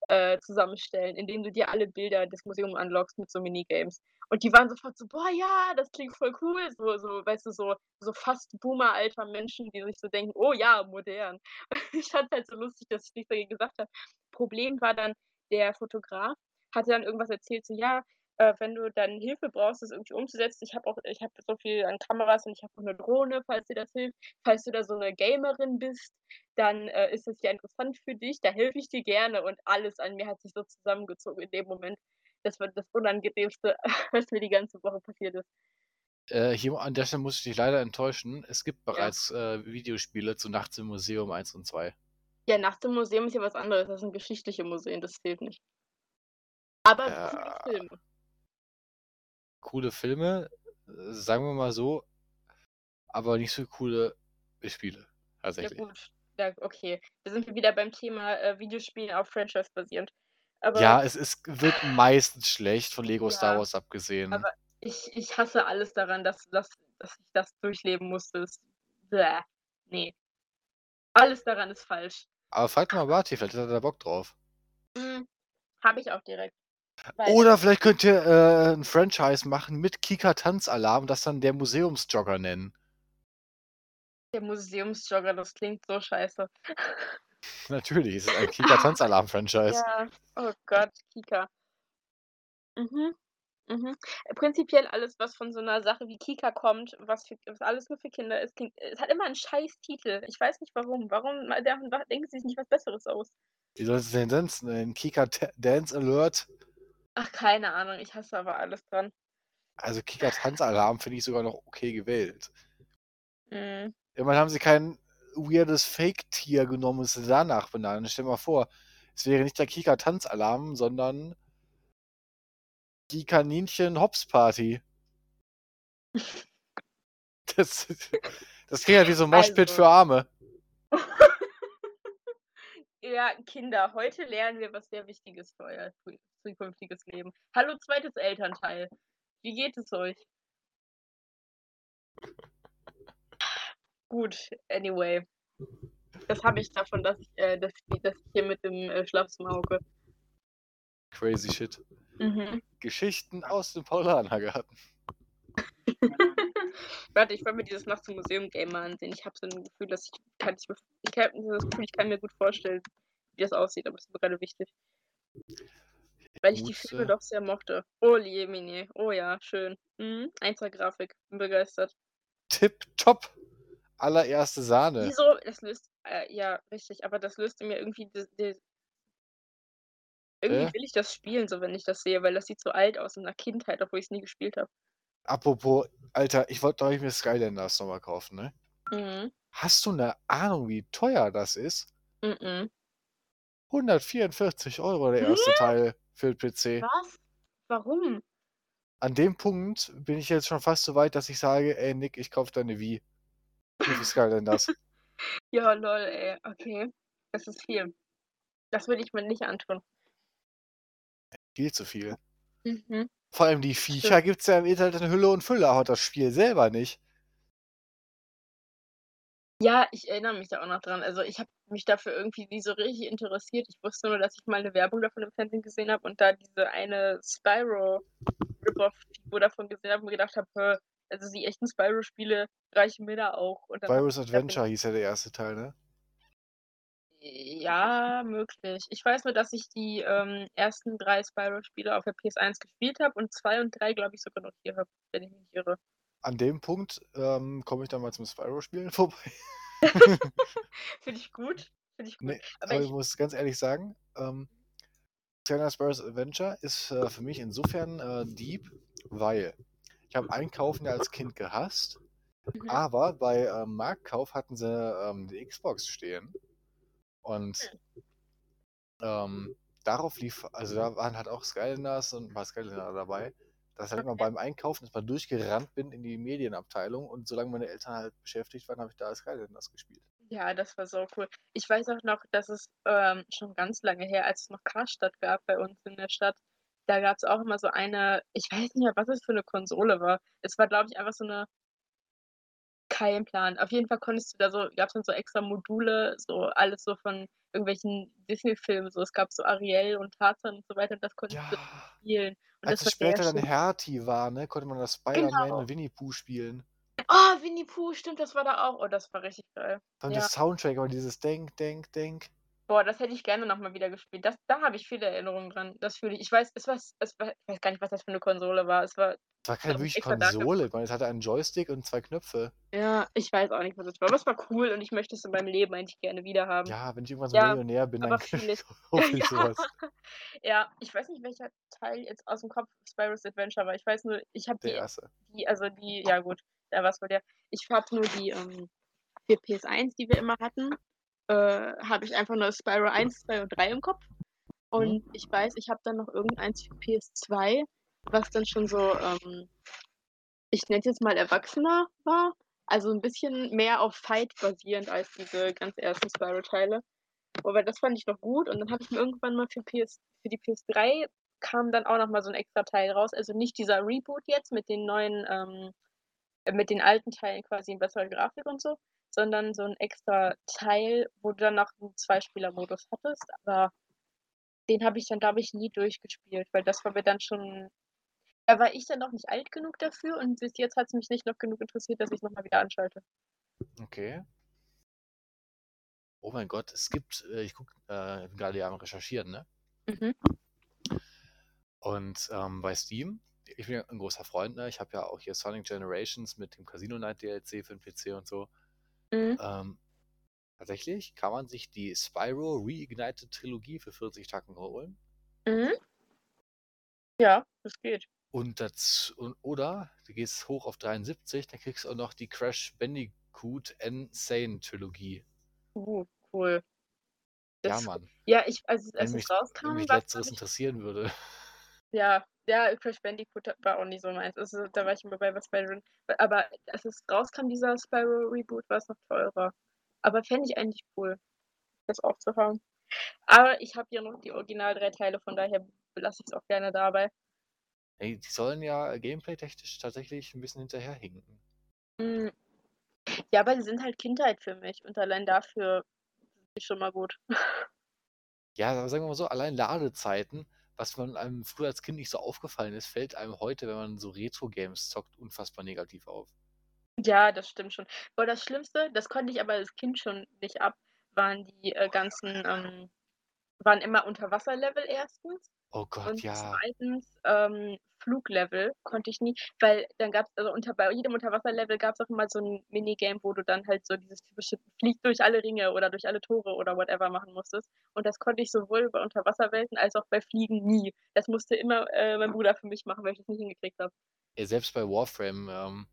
äh, zusammenstellen, indem du dir alle Bilder des Museums unlockst mit so Minigames. Und die waren sofort so, boah, ja, das klingt voll cool. So, so weißt du, so, so fast Boomer-alter Menschen, die sich so denken, oh ja, modern. [LAUGHS] ich fand halt so lustig, dass ich nichts dagegen gesagt habe. Problem war dann, der Fotograf hatte dann irgendwas erzählt, so, ja, äh, wenn du dann Hilfe brauchst, das irgendwie umzusetzen, ich habe auch, ich habe so viel an Kameras und ich habe auch eine Drohne, falls dir das hilft. Falls du da so eine Gamerin bist, dann äh, ist das ja interessant für dich, da helfe ich dir gerne und alles an mir hat sich so zusammengezogen in dem Moment. Das war das Unangenehmste, [LAUGHS] was mir die ganze Woche passiert ist. Äh, hier an der Stelle muss ich dich leider enttäuschen. Es gibt bereits äh, Videospiele zu Nachts im Museum 1 und 2. Ja, Nachts im Museum ist ja was anderes, das sind geschichtliche Museen, das zählt nicht. Aber Ja. coole Filme. Coole Filme, äh, sagen wir mal so, aber nicht so coole Spiele. Ja Tatsächlich. gut, ja, okay. Da sind wir wieder beim Thema äh, Videospielen auf Franchise basierend. Aber Ja, es ist, wird meistens schlecht, von Lego Star Ja, Wars abgesehen. aber ich, ich hasse alles daran, dass, dass, dass ich das durchleben musste. Bäh. Nee. Alles daran ist falsch. Aber frag doch mal Barty, vielleicht hat er da Bock drauf. Hm, Habe ich auch direkt. Weil, Oder vielleicht könnt ihr äh, ein Franchise machen mit Kika Tanzalarm das dann der Museumsjogger nennen. Der Museumsjogger, das klingt so scheiße. [LAUGHS] Natürlich, es ist ein Kika [LAUGHS] Tanzalarm Franchise. Ja, oh Gott, Kika. Mhm. Mhm. Prinzipiell alles, was von so einer Sache wie Kika kommt, was, für, was alles nur für Kinder ist, klingt, es hat immer einen scheiß Titel. Ich weiß nicht warum. Warum denken sie sich nicht was Besseres aus? Wie soll es denn sonst? Ein Kika Dance Alert? Ach, keine Ahnung, ich hasse aber alles dran. Also Kika-Tanzalarm finde ich sogar noch okay gewählt. Mhm. Immerhin haben sie kein weirdes Fake-Tier genommen und es danach benannt. Stell dir mal vor, es wäre nicht der Kika-Tanzalarm, sondern die Kaninchen-Hops-Party. [LAUGHS] Das, das klingt ja wie so ein Moshpit Also. für Arme. [LAUGHS] Ja, Kinder, heute lernen wir was sehr Wichtiges für euer zu zukünftiges Leben. Hallo, zweites Elternteil. Wie geht es euch? [LAUGHS] Gut, anyway. Das habe ich davon, dass ich, äh, dass ich dass ich hier mit dem, äh, Schlafzimmer hocke. Crazy shit. Mhm. Geschichten aus dem Paulanergarten. [LAUGHS] Warte, ich wollte mir dieses Nachts im Museum Game mal ansehen. Ich habe so ein Gefühl, dass ich kann ich mir ich habe das Gefühl, ich kann mir gut vorstellen, wie das aussieht, aber das ist mir gerade wichtig. Weil ich die Filme Gute doch sehr mochte. Oh Jemine. Oh ja, schön. Mhm. 1er Grafik. Bin begeistert. Tipptopp. Allererste Sahne. Wieso? Das löst äh, ja, richtig, aber das löste mir irgendwie d d irgendwie Hä? will ich das spielen, so wenn ich das sehe, weil das sieht so alt aus in der Kindheit, obwohl ich's nie gespielt habe. Apropos, Alter, ich wollte neulich mir Skylanders noch mal kaufen, ne? Mhm. Hast du 'ne Ahnung, wie teuer das ist? Mm-mm. 144 € der erste Hä? Teil für 'n PC. Was? Warum? An dem Punkt bin ich jetzt schon fast so weit, dass ich sage: „Ey Nick, ich kaufe dir 'ne Wii.“ Nur für Skylanders. [LAUGHS] Ja, lol, ey. Okay. Das ist viel. Das würde ich mir nicht antun. Viel zu viel. Mhm. Vor allem die. Viecher gibt's ja im Internet in Hülle und Fülle, aber das Spiel selber nicht. Ja, ich erinnere mich da auch noch dran. Also, ich habe mich dafür irgendwie nie so richtig interessiert. Ich wusste nur, dass ich mal 'ne Werbung davon im Fernsehen gesehen habe und da diese eine Spyro Rip-Off-Figur davon gesehen habe und gedacht habe: „Hä, also die echten Spyro-Spiele reichen mir da auch.“ Und dann habe Spyro's ich Adventure hieß ja der erste Teil, ne? Ja, möglich. Ich weiß nur, dass ich die, ähm, ersten 3 Spyro-Spiele auf der PS1 gespielt habe und 2 und 3, glaube ich, sogar noch hier habe, wenn ich mich nicht irre. An dem Punkt, ähm, komme ich dann mal zum Spyro-Spielen [LAUGHS] vorbei. [LAUGHS] Finde ich gut, finde ich gut. Ne, Aber aber ich ich muss ganz ehrlich sagen, ähm, Skylanders Spyro's Adventure ist, äh, für mich insofern, äh, deep, weil ich habe Einkaufen ja als Kind gehasst, Mhm. aber bei, ähm, Marktkauf hatten sie, ähm, die Xbox stehen. Und Hm. ähm, darauf lief also da waren halt auch Skylanders und 'n paar Skylander dabei, dass halt immer beim Einkaufen erst mal durchgerannt bin in die Medienabteilung und solange meine Eltern halt beschäftigt waren, habe ich da Skylanders gespielt. Ja, das war so cool. Ich weiß auch noch, dass es, ähm, schon ganz lange her, als es noch Karstadt gab bei uns in der Stadt, da gab's auch immer so eine ich weiß nicht mehr, was es für 'ne Konsole war. Es war, glaube ich, einfach so 'ne kein Plan. Auf jeden Fall konntest du da so gab's dann so extra Module, so alles so von irgendwelchen Disney-Filmen, so. Es gab so Ariel und Tarzan und so weiter und das konntest du Ja. spielen. Und Als das es später dann. Hertie war, ne, konnte man da Spider-Man Genau. und Winnie Pooh spielen. Oh, Winnie Pooh, stimmt, das war da auch. Oh, das war richtig geil. Und Ja. der Soundtrack war dieses Denk, Denk, Denk. Boah, das hätte ich gerne noch mal wieder gespielt. Das da habe ich viele Erinnerungen dran. Das fühle ich. Ich weiß es war es war ich weiß gar nicht, was das für 'ne Konsole war. Es war, Es war keine glaube ich, wirkliche extra dafür Konsole. Es hatte einen Joystick und 2 Knöpfe. Ja, ich weiß auch nicht, was das war, aber es war cool und ich möchte es in meinem Leben eigentlich gerne wieder haben. Ja, wenn ich irgendwann so Ja, Millionär bin, dann [LAUGHS] fühle [LAUGHS] ich. ich [LAUGHS] Ja. ich weiß nicht, welcher Teil jetzt aus'm Kopf Spyro's Adventure war. Ich weiß nur, ich habe die erste. die also die ja gut, da war's wohl der. Ich habe nur die, ähm, für PS1, die wir immer hatten, äh, habe ich einfach nur Spyro 1, 2 und 3 im Kopf. Und Mhm. ich weiß, ich habe dann noch irgendeins für PS2, was dann schon so, ähm ich nenne es jetzt mal erwachsener war. Also 'n bisschen mehr auf Fight basierend als diese ganz ersten Spyro-Teile. Aber das fand ich noch gut und dann habe ich mir irgendwann mal für PS für die PS3 kam dann auch noch mal so 'n extra Teil raus. Also nicht dieser Reboot jetzt mit den neuen, ähm äh, mit den alten Teilen quasi in besserer Grafik und so, sondern so 'n extra Teil, wo du dann noch 'n Zweispielermodus hattest, aber den habe ich dann, glaube ich, nie durchgespielt, weil das war mir dann schon da war ich dann noch nicht alt genug dafür und bis jetzt hat's mich nicht noch genug interessiert, dass ich's noch mal wieder anschalte. Okay. Oh mein Gott, es gibt äh, ich gucke äh, gerade am Recherchieren, ne? Mhm. Und, ähm, bei Steam ich bin ja 'n großer Freund, ne? Ich habe ja auch hier Sonic Generations mit dem Casino Night DLC für 'n PC und so. Mhm. Ähm, tatsächlich kann man sich die Spyro Reignited Trilogie für 40 Tacken holen. Mhm. Ja, das geht. Und dazu, und, oder du gehst hoch auf 73, dann kriegst du auch noch die Crash Bandicoot Insane Trilogie. Uh, cool. Ja, Das Mann. ja, ich als Wenn als es mich, wenn rauskam, mich letzteres interessieren würde. ja, ja, Crash Bandicoot war auch nicht so meins. Also, da war ich immer bei was bei drin. Aber als es rauskam, dieser Spyro Reboot, war's noch teurer. Aber fände ich eigentlich cool, das auch zu haben. Aber ich habe hier noch die original 3 Teile, von daher belasse ich's auch gerne dabei. Die sollen ja gameplay-technisch tatsächlich ein bisschen hinterherhinken. Hm. Ja, aber die sind halt Kindheit für mich und allein dafür sind die schon mal gut. [LAUGHS] Ja, aber sagen wir mal so, allein Ladezeiten, was man einem früher als Kind nicht so aufgefallen ist, fällt einem heute, wenn man so Retro-Games zockt, unfassbar negativ auf. Ja, das stimmt schon. Boah, das Schlimmste, das konnte ich aber als Kind schon nicht ab, waren die, äh, ganzen, ähm waren immer Unterwasserlevel erstens Oh Gott, und ja. zweitens, ähm, Fluglevel konnte ich nie, weil dann gab's also unter bei jedem Unterwasserlevel gab's auch immer so 'n Minigame, wo du dann halt so dieses typische Flieg durch alle Ringe oder durch alle Tore oder whatever machen musstest. Und das konnte ich sowohl bei Unterwasserwelten als auch bei Fliegen nie. Das musste immer, äh, mein Bruder für mich machen, weil ich das nicht hingekriegt habe. Ja, selbst bei Warframe ähm,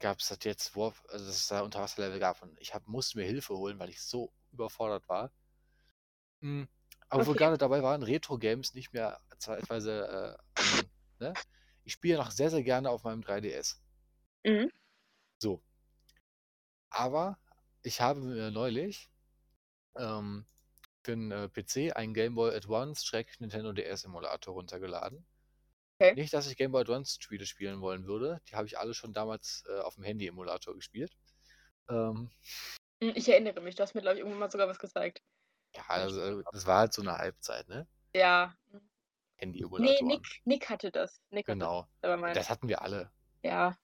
gab es das jetzt, Warf also dass es da Unterwasserlevel gab und ich hab, musste mir Hilfe holen, weil ich so überfordert war. Hm, aber wo wir Okay. gerade dabei waren, Retro-Games nicht mehr zeitweise, äh, ne? Ich spiele noch sehr, sehr gerne auf meinem 3DS. Mhm. So. Aber ich habe mir neulich ähm, für 'n äh, PC einen Game Boy Advance Schräg Nintendo DS Emulator runtergeladen. Okay. Nicht, dass ich Game Boy Advance Spiele spielen wollen würde. Die habe ich alle schon damals äh, auf dem Handy-Emulator gespielt. Ähm, Hm, ich erinnere mich, du hast mir, glaube ich, irgendwann mal sogar was gezeigt. Ja, also äh, das war halt so eine Halbzeit, ne? Ja. Handy-Emulatoren. Nick Nick hatte das. Nick hatte Genau. das aber meins. Das hatten wir alle. Ja.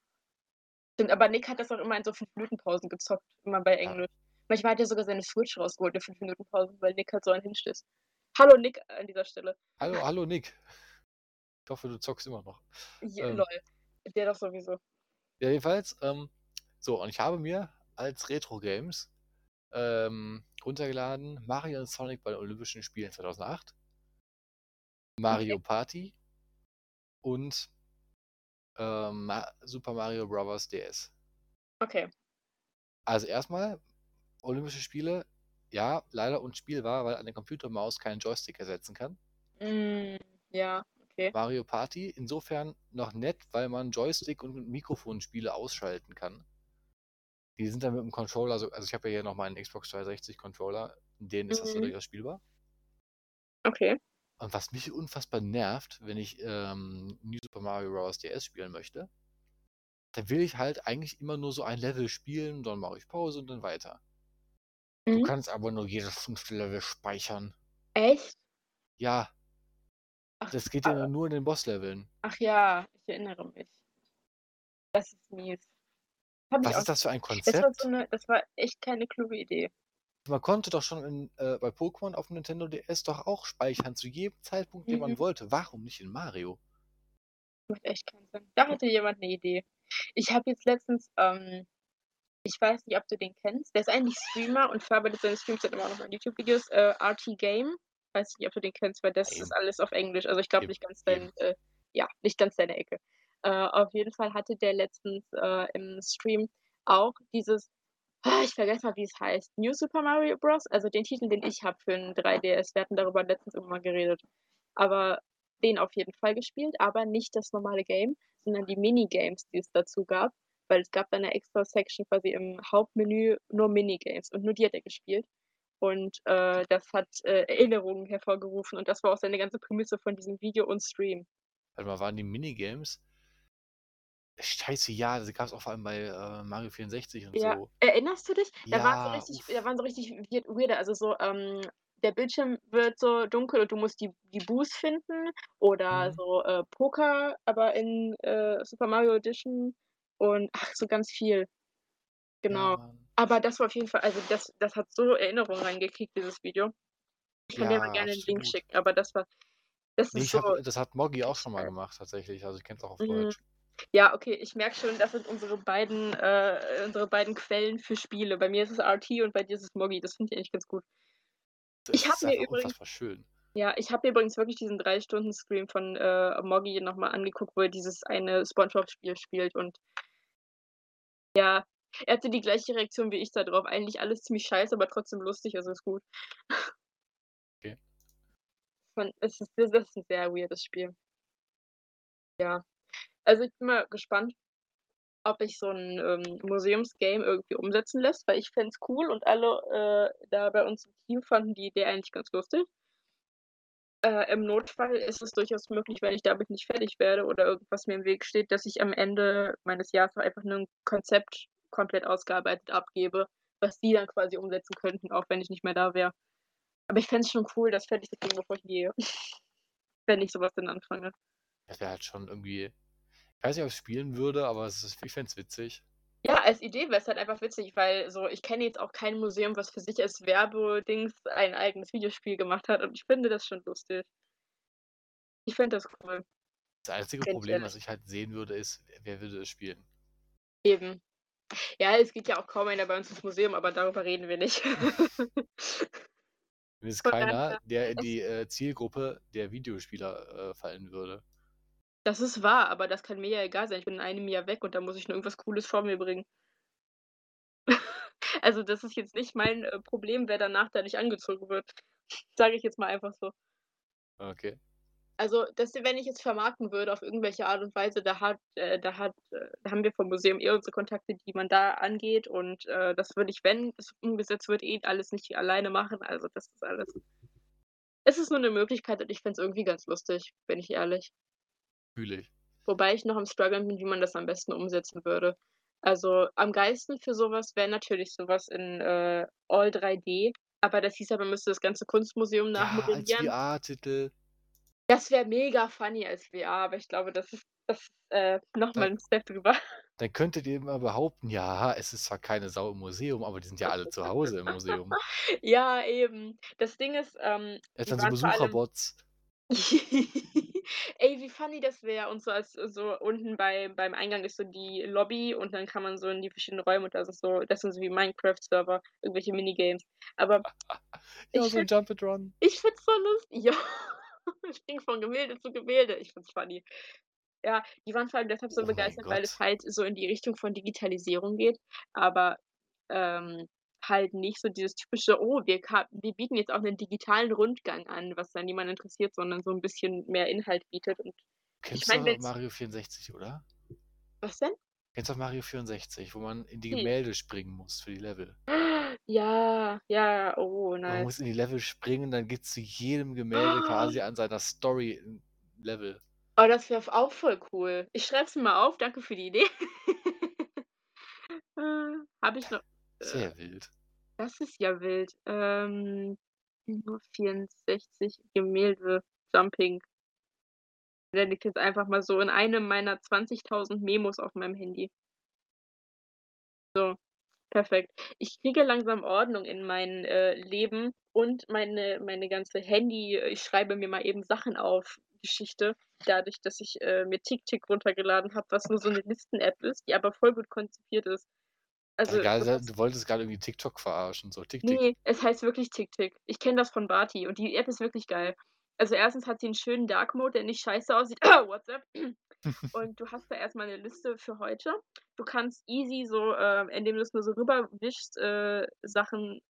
Stimmt, aber Nick hat das auch immer in so 5-Minuten-Pausen gezockt, immer bei Ja. Englisch. Manchmal hat er sogar seine Switch rausgeholt in 5-Minuten-Pausen, weil Nick halt so einen hinstößt. Hallo Nick an dieser Stelle. Hallo, hallo Nick. Ich hoffe, du zockst immer noch. Ja, Ähm, lol. Der doch sowieso. ja, jedenfalls, ähm, so, und ich habe mir als Retro-Games ähm, runtergeladen Mario und Sonic bei den Olympischen Spielen 2008, Mario Okay. Party und ähm, Ma Super Mario Bros. DS. Okay. Also erstmal, Olympische Spiele, ja, leider unspielbar, weil eine Computermaus keinen Joystick ersetzen kann. Hm, ja, okay. Mario Party insofern noch nett, weil man Joystick und Mikrofonspiele ausschalten kann. Die sind dann mit dem Controller, so, also ich habe ja hier noch meinen Xbox 360 Controller, in denen ist das Mhm. durchaus spielbar. Okay. Und was mich unfassbar nervt, wenn ich ähm, New Super Mario Bros. DS spielen möchte, dann will ich halt eigentlich immer nur so ein Level spielen, dann mache ich Pause und dann weiter. Du Mhm. kannst aber nur jedes fünfte Level speichern. Echt? Ja, Ach, das geht ja aber nur in den Bossleveln. ach ja, ich erinnere mich. Das ist mies. Ich Was ist das für ein Das war Konzept? so 'ne das war echt keine kluge Idee. Man konnte doch schon in, äh, bei Pokémon auf dem Nintendo DS doch auch speichern, zu jedem Zeitpunkt, den man Mhm. wollte. Warum nicht in Mario? Macht echt keinen Sinn. Da hatte jemand 'ne Idee. Ich habe jetzt letztens, ähm ich weiß nicht, ob du den kennst. Der ist eigentlich Streamer und verarbeitet seine Streams dann immer auch noch in YouTube-Videos. Äh, RT Game. Weiß nicht, ob du den kennst, weil das ist Nein. alles auf Englisch. Also, ich glaube Eben, nicht ganz eben. dein äh, ja, nicht ganz deine Ecke. Äh, auf jeden Fall hatte der letztens, äh, im Stream auch dieses ah, ich vergesse mal, wie es heißt. New Super Mario Bros., also den Titel, den ich habe für 'n 3DS. Wir hatten darüber letztens irgendwann geredet. Aber den auf jeden Fall gespielt, aber nicht das normale Game, sondern die Minigames, die es dazu gab, weil es gab da 'ne extra Section quasi im Hauptmenü nur Minigames und nur die hat er gespielt. Und, äh, das hat, äh, Erinnerungen hervorgerufen und das war auch seine ganze Prämisse von diesem Video und Stream. Warte mal, waren die Minigames? Scheiße, ja, das gab's auch vor allem bei äh, Mario 64 und Ja, so. erinnerst du dich? Da waren so Ja, richtig uff. da waren so richtig weird weirde also so, ähm, der Bildschirm wird so dunkel und du musst die die Boos finden oder Mhm. so, äh, Poker, aber in, äh, Super Mario Edition und ach, so ganz viel. Ja, Genau. Mann. Aber das war auf jeden Fall also das das hat so Erinnerungen reingekickt, dieses Video. Ich kann dir mal Ja, gerne 'n Link absolut. schicken, aber das war das Ne, ist so habe das hat Moggi auch schon mal gemacht tatsächlich. Also, ich kenne es auch auf Mhm. Deutsch. Ja, okay, ich merke schon, das sind unsere beiden äh, unsere beiden Quellen für Spiele. Bei mir ist es RT und bei dir ist es Moggi. Das finde ich eigentlich ganz gut. Das Ich habe mir übrigens schön. Ja, ich habe mir übrigens wirklich diesen 3-Stunden-Stream von, äh, Moggy noch mal angeguckt, wo er dieses eine SpongeBob-Spiel spielt und ja, er hatte die gleiche Reaktion wie ich da drauf. Eigentlich alles ziemlich scheiße, aber trotzdem lustig, also ist gut. Okay. Von es ist das ist 'n sehr weirdes Spiel. Ja. Also, ich bin mal gespannt, ob sich so 'n, ähm, Museumsgame irgendwie umsetzen lässt, weil ich fände es cool und alle, äh, da bei uns im Team fanden die Idee eigentlich ganz lustig. Äh, im Notfall ist es durchaus möglich, wenn ich damit nicht fertig werde oder irgendwas mir im Weg steht, dass ich am Ende meines Jahres einfach 'nen Konzept komplett ausgearbeitet abgebe, was die dann quasi umsetzen könnten, auch wenn ich nicht mehr da wäre. Aber ich fände es schon cool, das fertig zu kriegen, bevor ich gehe, [LAUGHS] wenn ich so was dann anfange. Das wäre halt schon irgendwie ich weiß nicht, ob ich's spielen würde, aber es ist ich fände es witzig. Ja, als Idee wäre es halt einfach witzig, weil so ich kenne jetzt auch kein Museum, was für sich als Werbedings ein eigenes Videospiel gemacht hat und ich finde das schon lustig. Ich fände das cool. Das einzige ich Problem, was ich halt sehen würde, ist, wer würde es spielen? Eben. Ja, es geht ja auch kaum einer bei uns ins Museum, aber darüber reden wir nicht. [LAUGHS] Zumindest Von keiner, der in es die, äh, Zielgruppe der Videospieler, äh, fallen würde. Das ist wahr, aber das kann mir ja egal sein. Ich bin in einem Jahr weg und da muss ich nur irgendwas Cooles vor mir bringen. [LAUGHS] Also, das ist jetzt nicht mein, äh, Problem, wer danach da nicht angezogen wird, [LAUGHS] sage ich jetzt mal einfach so. Okay. Also, das wenn ich es vermarkten würde auf irgendwelche Art und Weise, da hat äh, da hat äh, da haben wir vom Museum eh unsere Kontakte, die man da angeht und, äh, das würde ich, wenn es umgesetzt wird, eh alles nicht alleine machen. Also, das ist alles es ist nur 'ne Möglichkeit und ich fände es irgendwie ganz lustig, bin ich ehrlich. Fühle ich. Wobei ich noch am struggeln bin, wie man das am besten umsetzen würde. Also, am geilsten für so was wäre natürlich so was in, äh, All 3D, aber das hieße ja, man müsste das ganze Kunstmuseum Ja, als nachmodellieren. VR-Titel. Das wäre mega funny als VR, aber ich glaube, das ist das ist, äh, noch mal Dann 'n Step drüber. dann könntet ihr immer behaupten: „Ja, es ist zwar keine Sau im Museum, aber die sind ja alle zu Hause im Museum.“ [LAUGHS] Ja, eben. Das Ding ist, ähm, die dann so vor allem Besucherbots. [LAUGHS] Ey, wie funny das wäre und so als so unten bei beim Eingang ist so die Lobby und dann kann man so in die verschiedenen Räume und das ist so das sind so wie Minecraft-Server, irgendwelche Minigames. Aber [LAUGHS] Ja, ich so 'n finde Jump and Run. ich finde es so lustig [LAUGHS] ja, springen von Gemälde zu Gemälde. Ich finde es funny. Ja, die waren vor allem deshalb so Oh begeistert, weil es halt so in die Richtung von Digitalisierung geht, aber, ähm, halt nicht so dieses typische: „Oh, wir wir bieten jetzt auch 'nen digitalen Rundgang an“, was dann niemanden interessiert, sondern so 'n bisschen mehr Inhalt bietet und ich Kennst meine, du wenn's Mario 64, oder? Was denn? Kennst doch Mario 64, wo man in die Ne. Gemälde springen muss für die Level? Ja, ja, oh, Man nice. muss in die Level springen, dann gibt's zu jedem Gemälde [GASPS] quasi an seiner Story 'n Level. Oh, das wäre auch voll cool. Ich schreibe es mal auf. Danke für die Idee. [LAUGHS] Äh, habe ich noch äh, Sehr wild. Das ist ja wild. Ähm, nur 64 Gemälde Jumping. Werde ich jetzt einfach mal so in einem meiner 20.000 Memos auf meinem Handy. So, perfekt. Ich kriege langsam Ordnung in mein, äh, Leben und meine meine ganze Handy ich schreibe mir mal eben Sachen auf Geschichte, dadurch, dass ich, äh, mir TickTick runtergeladen habe, was nur so 'ne Listen-App ist, die aber voll gut konzipiert ist. Also, Egal, du wolltest grade irgendwie TikTok verarschen, so TickTick. Ne, es heißt wirklich TickTick. Ich kenne das von Barty und die App ist wirklich geil. Also, 1. hat sie 'n schönen Dark Mode, der nicht scheiße aussieht [CLEARS THROAT] WhatsApp. [LAUGHS] Und du hast da erst mal 'ne Liste für heute. Du kannst easy so, äh, indem du es nur so rüber wischst, äh, Sachen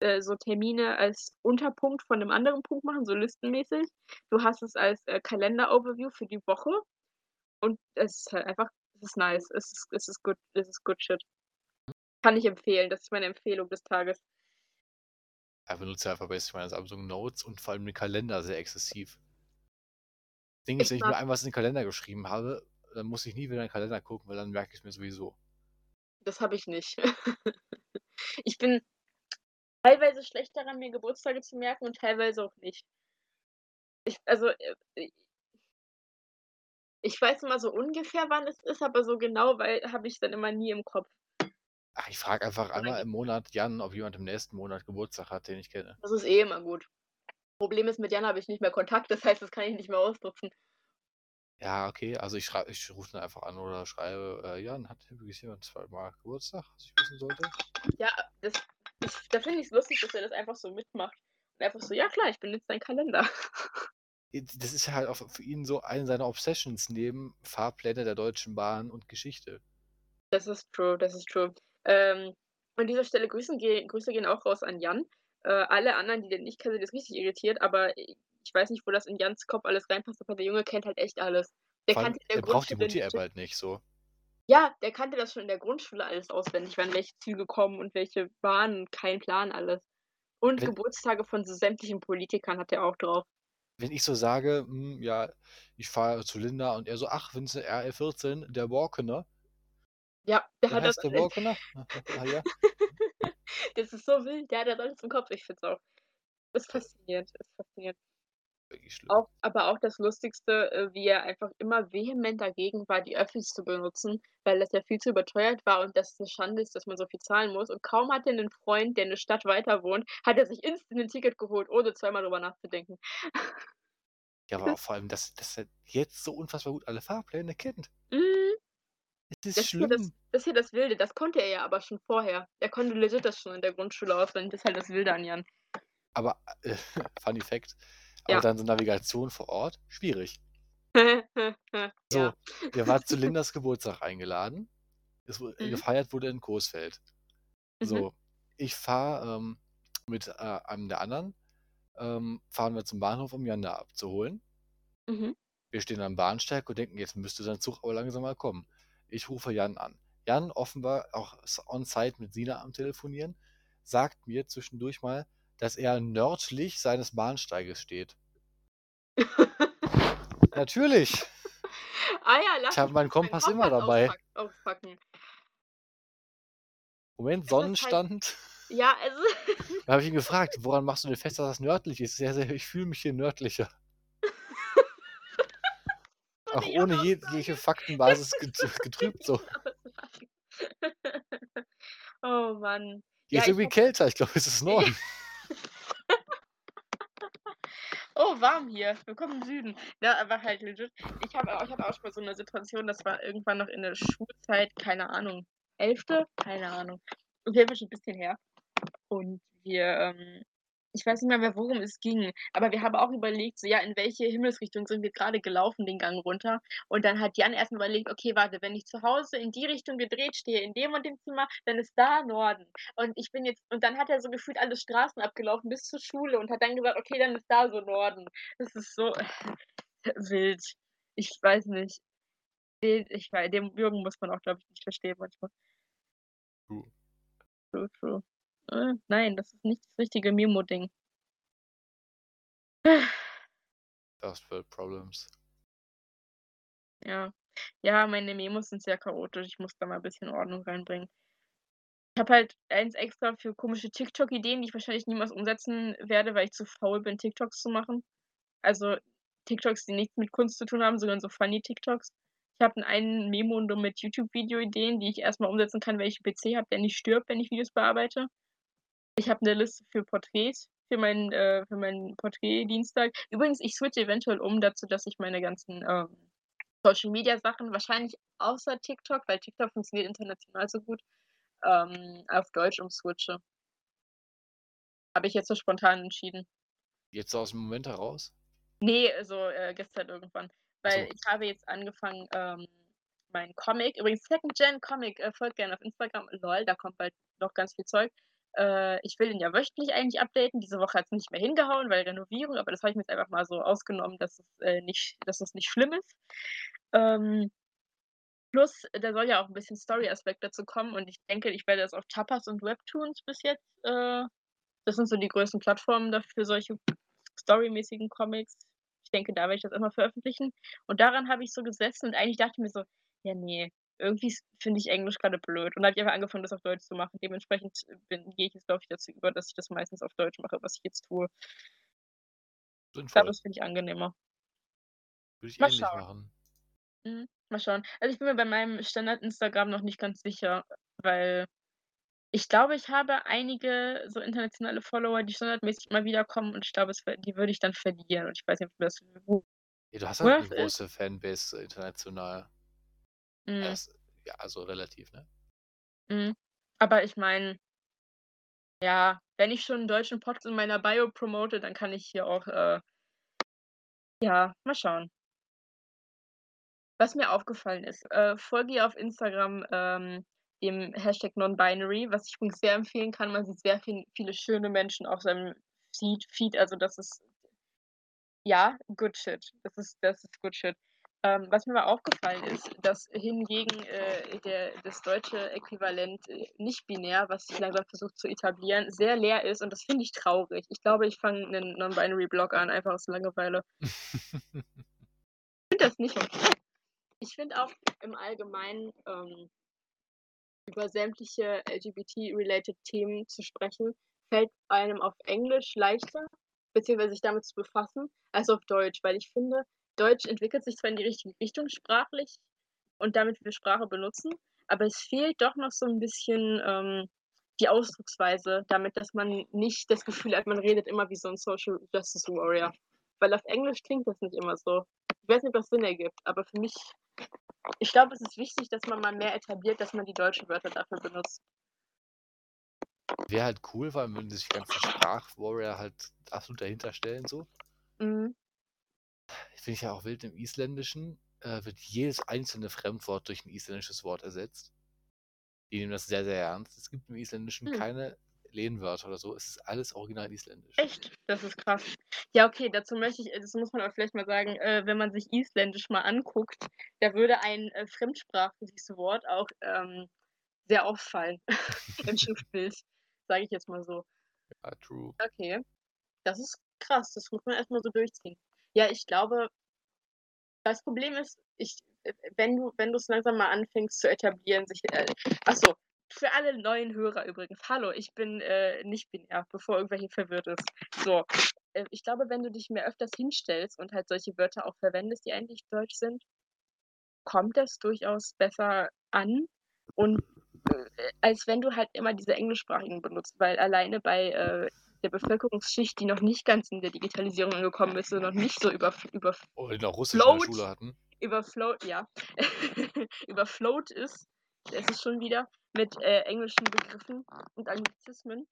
äh, so Termine als Unterpunkt von 'nem anderen Punkt machen, so listenmäßig. Du hast es als, äh, Kalender-Overview für die Woche und es ist halt einfach es ist nice. Es ist es ist good es ist good shit. Kann ich empfehlen. Das ist meine Empfehlung des Tages. Ja, benutze einfach besten meine Samsung Notes und vor allem den Kalender sehr exzessiv. Ding ist, Ich wenn ich mir einmal was in den Kalender geschrieben habe, dann muss ich nie wieder in den Kalender gucken, weil dann merke ich's mir sowieso. Das habe ich nicht. [LAUGHS] Ich bin teilweise schlecht daran, mir Geburtstage zu merken und teilweise auch nicht. Ich also, äh, i ich weiß immer so ungefähr, wann es ist, aber so genau habe ich's dann immer nie im Kopf. Ach, ich frage einfach Und dann einmal im Monat Jan, ob jemand im nächsten Monat Geburtstag hat, den ich kenne. Das ist eh immer gut. Problem ist, mit Jan habe ich nicht mehr Kontakt, das heißt, das kann ich nicht mehr ausnutzen. Ja, okay, also ich schrei ich rufe ihn einfach an oder schreibe: „Äh, Jan, hat übrigens jemand zweimal Geburtstag, was ich wissen sollte?“ Ja, das ich da finde ich's lustig, dass er das einfach so mitmacht Einfach so: „Ja klar, ich benutze deinen Kalender.“ [LAUGHS] das ist ja halt auch für ihn so eine seiner Obsessions neben Fahrpläne der Deutschen Bahn und Geschichte. Das ist true, das ist true. Ähm, an dieser Stelle Grüßen ge Grüße gehen auch raus an Jan. Äh, alle anderen, die den nicht kennen, sind jetzt richtig irritiert, aber ich weiß nicht, wo das in Jans Kopf alles reinpasst, aber der Junge kennt halt echt alles. Der allem, der er braucht die Mutti-App halt nicht so. Ja, der kannte das schon in der Grundschule alles auswendig, wann welche Züge kommen und welche Bahnen, kein Plan alles. Und Wenn Geburtstage von so sämtlichen Politikern hat er auch drauf. wenn ich so sage: „Hm, ja, ich fahre zu Linda“ und er so: „Ach, Vincent RL14, der Borkener?“ Ja, der „Der hat das heißt der alles Borkener?“ „Ah ja.“ [LAUGHS] Das ist so wild, der hat das alles im Kopf. Ich finde es auch ist faszinierend, ist faszinierend. Auch aber auch das Lustigste, äh, wie er einfach immer vehement dagegen war, die Öffis zu benutzen, weil das ja viel zu überteuert war und dass es 'ne Schande ist, dass man so viel zahlen muss. Und kaum hat er 'nen Freund, der 'ne Stadt weiter wohnt, hat er sich instant 'nen Ticket geholt, ohne zweimal drüber nachzudenken. Ja, aber [LAUGHS] auch vor allem, dass dass er jetzt so unfassbar gut alle Fahrpläne kennt. Mhm. Es ist Das ist ja das schlimm. das ist ja das Wilde. Das konnte er ja aber schon vorher. Er konnte legit das schon in der Grundschule auswendig. Das ist halt das Wilde an Jan. Aber, äh, [LAUGHS] Funny Fact, aber Ja. dann so Navigation vor Ort, schwierig. [LAUGHS] So, Ja. der war zu Lindas Geburtstag eingeladen. Es Mhm. gefeiert wurde in Coesfeld. Mhm. So, ich fahre, ähm, mit, äh, einem der anderen ähm, fahren wir zum Bahnhof, um Jan da abzuholen. Mhm. Wir stehen am Bahnsteig und denken: „Jetzt müsste sein Zug aber langsam mal kommen.“ Ich rufe Jan an. Jan, offenbar auch on-site mit Sina am Telefonieren, sagt mir zwischendurch mal, dass er nördlich seines Bahnsteiges steht. [LAUGHS] Natürlich. Ah ja, lass Ich habe meinen Kompass immer dabei. auspack auspacken. Moment, halt Sonnenstand? ja, also [LAUGHS] Da habe ich ihn gefragt: „Woran machst du denn fest, dass das nördlich ist?“ „Ja, sehr ich fühle mich hier nördlicher.“ So Auch ohne jegliche Faktenbasis get [LAUGHS] getrübt so. Oh Mann. Hier Ja, ist irgendwie kälter. Ich glaube, es ist Norden. [LAUGHS] Oh, warm hier. Willkommen im Süden. Ja, aber halt legit. Ich habe auch ich hatte auch schon mal so 'ne Situation, das war irgendwann noch in der Schulzeit, keine Ahnung, 11.? Keine Ahnung. Auf jeden Fall schon 'n bisschen her. Und wir, ähm ich weiß nicht mehr mehr, worum es ging, aber wir haben auch überlegt, so, ja, in welche Himmelsrichtung sind wir grade gelaufen den Gang runter. Und dann hat Jan erst mal überlegt: „Okay, warte, wenn ich zu Hause in die Richtung gedreht stehe, in dem und dem Zimmer, dann ist da Norden.“ Und ich bin jetzt und dann hat er so gefühlt alle Straßen abgelaufen bis zur Schule und hat dann gesagt: „Okay, dann ist da so Norden.“ Das ist so [LAUGHS] wild. Ich weiß nicht. Ich wei den Jungen muss man auch, glaube ich, nicht verstehen manchmal. True. True, true. Äh, nein, das ist nicht das richtige Memo-Ding. First World Problems. Ja. Ja, meine Memos sind sehr chaotisch. Ich muss da mal bisschen Ordnung reinbringen. Ich habe halt eins extra für komische TikTok-Ideen, die ich wahrscheinlich niemals umsetzen werde, weil ich zu faul bin, TikToks zu machen. Also, TikToks, die nichts mit Kunst zu tun haben, sondern so Funny TikToks. Ich habe 'n ein Memo nur mit YouTube-Video-Ideen, die ich erst mal umsetzen kann, wenn ich 'n PC habe, der nicht stirbt, wenn ich Videos bearbeite. Ich habe 'ne Liste für Porträts für meinen äh, für meinen Porträt-Dienstag. Übrigens, ich switche eventuell um dazu, dass ich meine ganzen, ähm, Social-Media-Sachen wahrscheinlich außer TikTok, weil TikTok funktioniert international so gut, ähm, auf Deutsch umswitche. Habe ich jetzt so spontan entschieden. Jetzt so aus'm Moment heraus? Ne, so, äh, gestern irgendwann. Ach Weil so. ich habe jetzt angefangen, ähm, meinen Comic übrigens Second Gen Comic, äh, folgt gerne auf Instagram, lol, da kommt bald noch ganz viel Zeug. Äh, ich will ihn ja wöchentlich eigentlich updaten. Diese Woche hat's nicht mehr hingehauen, weil Renovierung, aber das habe ich mir jetzt einfach mal so ausgenommen, dass es, äh, nicht dass es nicht schlimm ist. Ähm plus, da soll ja auch 'n bisschen Story-Aspekt dazu kommen und ich denke, ich werde das auf Tapas und Webtoons bis jetzt äh, das sind so die größten Plattformen dafür solche storymäßigen Comics. Ich denke, da werde ich das immer veröffentlichen. Und daran habe ich so gesessen und eigentlich dachte ich mir so: „Ja, ne, irgendwie finde ich Englisch grade blöd.“ Und dann habe ich einfach angefangen, das auf Deutsch zu machen. Dementsprechend bin gehe ich jetzt, glaube ich, dazu über, dass ich das meistens auf Deutsch mache, was ich jetzt tue. Glaube, Sinnvoll. das finde ich angenehmer. Würde ich Mal ähnlich schauen. machen. Mhm, mal schauen. Also, ich bin mir bei meinem Standard-Instagram noch nicht ganz sicher, weil ich glaube, ich habe einige so internationale Follower, die standardmäßig immer wieder kommen und ich glaube, es die würde ich dann verlieren und ich weiß nicht, ob das Ja, du hast halt 'ne it. große Fanbase international. Mhm. Das ja, also relativ, ne? Mhm. Aber ich meine ja wenn ich schon 'n deutschen Podcast in meiner Bio promote, dann kann ich hier auch, äh ja, mal schauen. Was mir aufgefallen ist, äh, folge ihr auf Instagram, ähm, dem Hashtag #nonbinary, was ich übrigens sehr empfehlen kann. Man sieht sehr viel viele schöne Menschen auf seinem Feed Feed, also das ist ja, good shit. Das ist das ist good shit. Ähm, was mir mal aufgefallen ist, dass hingegen, äh, der das deutsche Äquivalent, äh, nicht binär, was sich langsam versucht zu etablieren, sehr leer ist und das finde ich traurig. Ich glaube, ich fange 'nen Non-Binary-Blog an, einfach aus Langeweile. Ich finde das nicht okay. Ich finde auch im Allgemeinen, ähm, über sämtliche LGBT-related Themen zu sprechen, fällt einem auf Englisch leichter, beziehungsweise sich damit zu befassen, als auf Deutsch, weil ich finde, Deutsch entwickelt sich zwar in die richtige Richtung sprachlich und damit wir Sprache benutzen, aber es fehlt doch noch so 'n bisschen, ähm, die Ausdrucksweise, damit dass man nicht das Gefühl hat, man redet immer wie so 'n Social Justice Warrior. Weil auf Englisch klingt das nicht immer so. Ich weiß nicht, ob das Sinn ergibt, aber für mich ich glaube, es ist wichtig, dass man mal mehr etabliert, dass man die deutschen Wörter dafür benutzt. Wäre halt cool, allem, würden sich ganzen Sprachwarrior halt absolut dahinter stellen so. Mhm. Finde ich ja auch wild, im Isländischen, äh, wird jedes einzelne Fremdwort durch 'n isländisches Wort ersetzt. Die nehmen das sehr, sehr ernst. Es gibt im Isländischen Hm. keine Lehnwörter oder so. Es ist alles original isländisch. Echt? Das ist krass. Ja, okay, dazu möchte ich das muss man aber vielleicht mal sagen, äh, wenn man sich Isländisch mal anguckt, da würde ein, äh, fremdsprachliches Wort auch, ähm, sehr auffallen [LAUGHS] im Schriftbild, sage ich jetzt mal so. Ja, true. Okay. Das ist krass, das muss man erst mal so durchziehen. Ja, ich glaube das Problem ist, ich äh, wenn du wenn du's langsam mal anfängst zu etablieren, sich äh ach so, für alle neuen Hörer übrigens. Hallo, ich bin, äh, nicht binär, bevor irgendwer hier verwirrt ist. So, äh, ich glaube, wenn du dich mehr öfters hinstellst und halt solche Wörter auch verwendest, die eigentlich deutsch sind, kommt das durchaus besser an und, äh, als wenn du halt immer diese englischsprachigen benutzt, weil alleine bei, äh, der Bevölkerungsschicht, die noch nicht ganz in der Digitalisierung angekommen ist und noch nicht so überf überf Oder die noch Russisch in der flowt Schule hatten. überflowt ja, [LAUGHS] überflowt ist, da ist es schon wieder, mit, äh, englischen Begriffen und Anglizismen,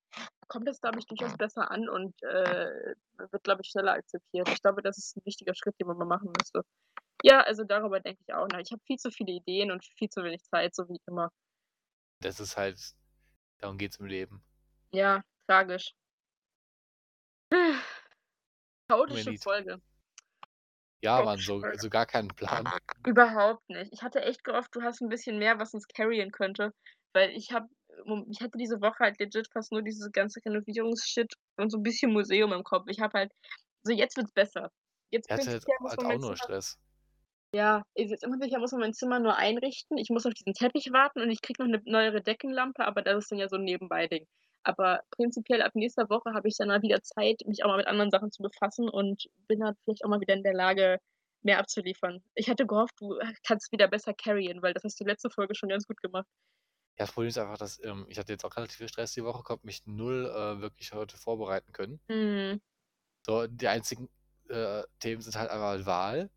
kommt das, glaube ich, durchaus besser an und, äh, wird, glaube ich, schneller akzeptiert. Ich glaube, das ist 'n wichtiger Schritt, den man mal machen müsste. Ja, also darüber denke ich auch nach. Ich habe viel zu viele Ideen und viel zu wenig Zeit, so wie immer. Das ist halt darum geht's im Leben. Ja, tragisch. Chaotische. Folge. Ja, Mann, so so gar keinen Plan. Überhaupt nicht. Ich hatte echt gehofft, du hast 'n bisschen mehr, was uns carryen könnte, weil ich habe ich hatte diese Woche halt legit fast nur dieses ganze Renovierungs-Shit und so 'n bisschen Museum im Kopf. Ich habe halt so jetzt wird's besser. Jetzt Ich hatte halt man auch nur Zimmer Stress. ja, jetzt ungefähr muss man mein Zimmer nur einrichten. Ich muss auf diesen Teppich warten und ich kriege noch 'ne neuere Deckenlampe, aber das ist dann ja so 'n Nebenbei-Ding. Aber prinzipiell ab nächster Woche habe ich dann mal wieder Zeit, mich auch mal mit anderen Sachen zu befassen und bin dann vielleicht auch mal wieder in der Lage, mehr abzuliefern. Ich hatte gehofft, du, kannst wieder besser carryen, weil das hast du letzte Folge schon ganz gut gemacht. Ja, das Problem ist einfach, dass, ähm ich hatte jetzt auch relativ viel Stress die Woche, konnte mich 0, äh, wirklich heute vorbereiten können. Mhm. So, die einzigen, äh, Themen sind halt einmal Wahl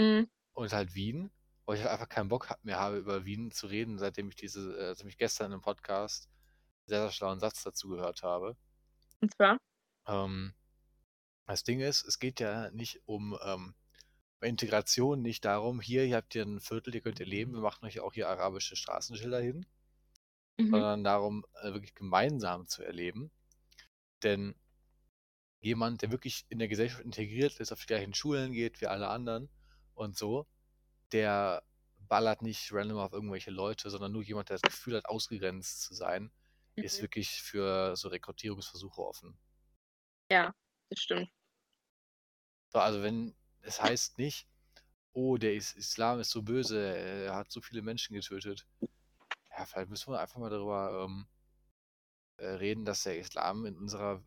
Mhm. und halt Wien, wo ich halt einfach keinen Bock mehr habe, über Wien zu reden, seitdem ich diese äh, seitdem ich gestern im Podcast sehr, sehr schlauen Satz dazu gehört habe. Und zwar? Ähm, das Ding ist, es geht ja nicht um, ähm Integration, nicht darum: „Hier, ihr habt hier 'n Viertel, hier könnt ihr leben, wir machen euch auch hier arabische Straßenschilder hin.“ Mhm. Sondern darum, äh, wirklich gemeinsam zu erleben. Denn jemand, der wirklich in der Gesellschaft integriert ist, auf die gleichen Schulen geht wie alle anderen und so, der ballert nicht random auf irgendwelche Leute, sondern nur jemand, der das Gefühl hat, ausgegrenzt zu sein, ist Mhm. wirklich für so Rekrutierungsversuche offen. Ja, das stimmt. So, also wenn es heißt nicht: „Oh, der Is Islam ist so böse, er hat so viele Menschen getötet.“ Ja, vielleicht müssen wir einfach mal darüber, ähm, äh, reden, dass der Islam in unserer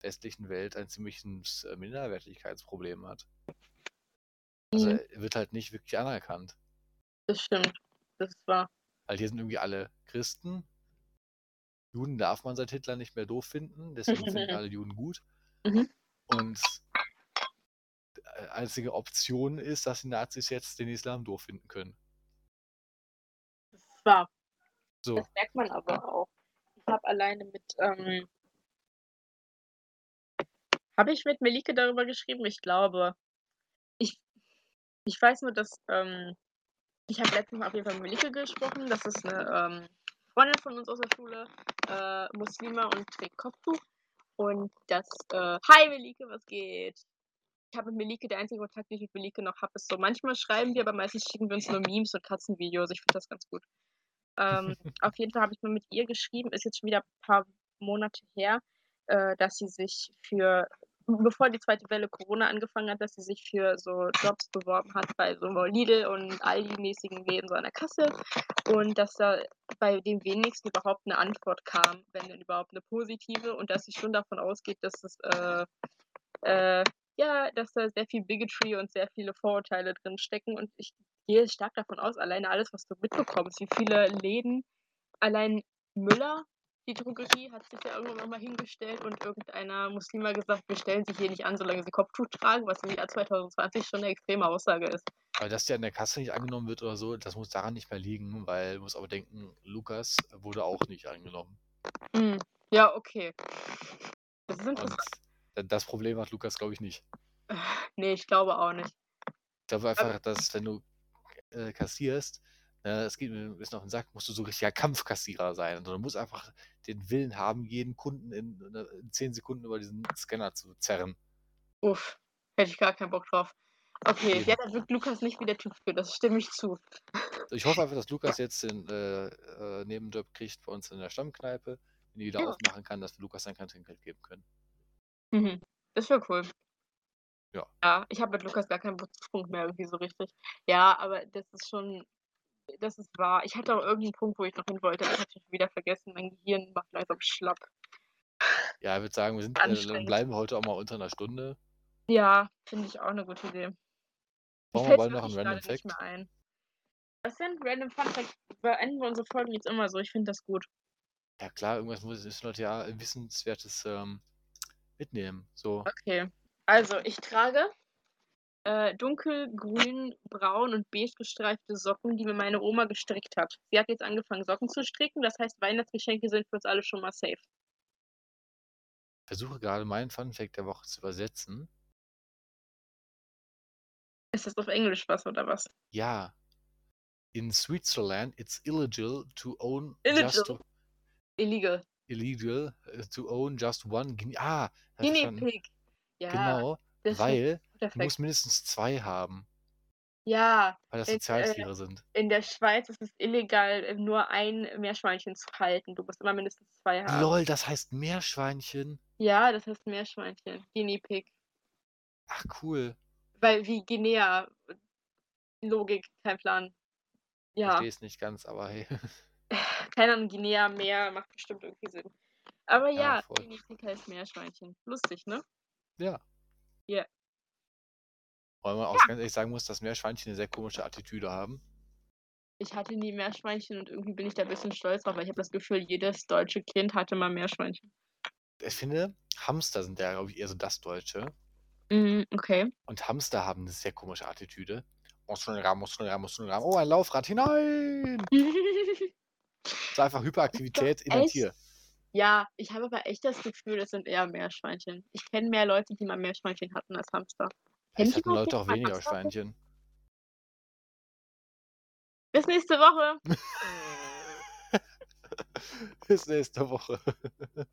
westlichen Welt ein ziemliches, äh, Minderwertigkeitsproblem hat. Also, Mhm. er wird halt nicht wirklich anerkannt. Das stimmt. Das ist wahr. Weil hier sind irgendwie alle Christen. Juden darf man seit Hitler nicht mehr doof finden, deswegen finden [LAUGHS] alle Juden gut. Mhm. Und äh, einzige Option ist, dass die Nazis jetzt den Islam doof finden können. Das ist wahr. So. Das merkt man aber auch. Ich habe alleine mit, ähm Habe ich mit Melike darüber geschrieben? Ich glaube. Ich ich weiß nur, dass, ähm ich habe letztens mal auf jeden Fall mit Melike gesprochen. Das ist 'ne, ähm, Freundin von uns aus der Schule, äh, Muslima und trägt Kopftuch. Und das, äh hi Melike, was geht? Ich habe mit Melike der einzige Kontakt, den ich mit Melike noch habe, ist so manchmal schreiben wir, aber meistens schicken wir uns nur Memes und Katzenvideos. Ich finde das ganz gut. Ähm, [LAUGHS] auf jeden Fall habe ich mal mit ihr geschrieben, ist jetzt schon wieder paar Monate her, äh, dass sie sich für bevor die zweite Welle Corona angefangen hat, dass sie sich für so Jobs beworben hat bei so Lidl und Aldi-mäßigen Läden so an der Kasse und dass da bei dem wenigsten überhaupt 'ne Antwort kam, wenn denn überhaupt 'ne positive und dass sie schon davon ausgeht, dass es, äh äh, ja, dass da sehr viel Bigotry und sehr viele Vorurteile drinstecken und ich gehe stark davon aus, alleine alles, was du mitbekommst, wie viele Läden allein Müller, die Drogerie, hat sich ja irgendwann mal hingestellt und irgendeiner Muslima gesagt: „Wir stellen sie hier nicht an, solange sie Kopftuch tragen“, was im Jahr 2020 schon 'ne extreme Aussage ist. Aber dass der an der Kasse nicht angenommen wird oder so, das muss daran nicht mehr liegen, weil du musst aber denken, Lukas wurde auch nicht angenommen. Hm, ja, okay. Das ist Und interessant. d das Problem hat Lukas, glaube ich, nicht. [LAUGHS] Ne, ich glaube auch nicht. Ich glaube einfach, dass wenn du, äh, kassierst, es geht mir 'n bisschen auf 'n Sack, musst du so richtiger Kampfkassierer sein. Also, du musst einfach den Willen haben, jeden Kunden in, in 10 Sekunden über diesen Scanner zu zerren. Uff, hätte ich gar keinen Bock drauf. Okay, Eben. ja, da wirkt Lukas nicht wie der Typ für, das stimme ich zu. Ich hoffe einfach, dass Lukas [LAUGHS] jetzt den, äh, äh, Nebenjob kriegt bei uns in der Stammkneipe, wenn die wieder Ja. aufmachen kann, dass wir Lukas dann kein Trinkgeld geben können. Mhm, das wäre cool. Ja. Ja, ich habe mit Lukas gar keinen Bezugspunkt mehr irgendwie so richtig. Ja, aber das ist schon das ist wahr. Ich hatte auch irgend 'n Punkt, wo ich noch hin wollte, das habe ich wieder vergessen. Mein Gehirn macht langsam schlapp. Ja, würde sagen, wir sind, äh, bleiben heute auch mal unter 'ner Stunde. Ja, finde ich auch 'ne gute Idee. Mir Brauchen wir bald noch 'n wirklich Random Fact? ein. Was denn? Random Fun Fact beenden wir unsere Folgen jetzt immer so. Ich finde das gut. Ja klar, irgendwas muss müssen Leute ja Wissenswertes, ähm, mitnehmen, so. Okay. Also, ich trage, äh, dunkelgrün, braun und beige gestreifte Socken, die mir meine Oma gestrickt hat. Sie hat jetzt angefangen, Socken zu stricken, das heißt, Weihnachtsgeschenke sind für uns alle schon mal safe. Versuche gerade meinen Fun Fact der Woche zu übersetzen. Ist das auf Englisch was oder was? Ja. In Switzerland, it's illegal to own just Illegal. Illegal. illegal to own just one Guinea ah, ich Guinea. Pig. Ja, Genau, das weil du musst mindestens 2 haben. Ja, Weil das äh Sozialtiere sind. in der Schweiz ist es illegal, äh, nur 1 Meerschweinchen zu halten. Du musst immer mindestens 2 haben. LOL, das heißt Meerschweinchen? Ja, das heißt Meerschweinchen, Guinea Pig. Ach cool. Weil wie Guinea Logik, kein Plan. Ja. Verstehe es nicht ganz, aber hey. [LAUGHS] [LAUGHS] Keine Ahnung, Guinea, Meer macht bestimmt irgendwie Sinn. Aber Ja, ja. Guinea Pig heißt Meerschweinchen. Lustig, ne? Ja. Ja. Weil man auch Ja. ganz ehrlich sagen muss, dass Meerschweinchen 'ne sehr komische Attitüde haben. Ich hatte nie Meerschweinchen und irgendwie bin ich da bisschen stolz drauf, weil ich habe das Gefühl, jedes deutsche Kind hatte mal Meerschweinchen. Ich finde, Hamster sind ja, glaube ich, eher so das Deutsche. Mhm, okay. Und Hamster haben 'ne sehr komische Attitüde. Oh, ein Laufrad, hinein! [LAUGHS] Ist einfach Hyperaktivität in 'nem Echt? Tier. Ja, ich habe aber echt das Gefühl, es sind eher Meerschweinchen. Ich kenne mehr Leute, die mal Meerschweinchen hatten als Hamster. Kenn Vielleicht ich hatten Leute auch weniger Hamster? Schweinchen. Bis nächste Woche. [LAUGHS] Bis nächste Woche. [LAUGHS]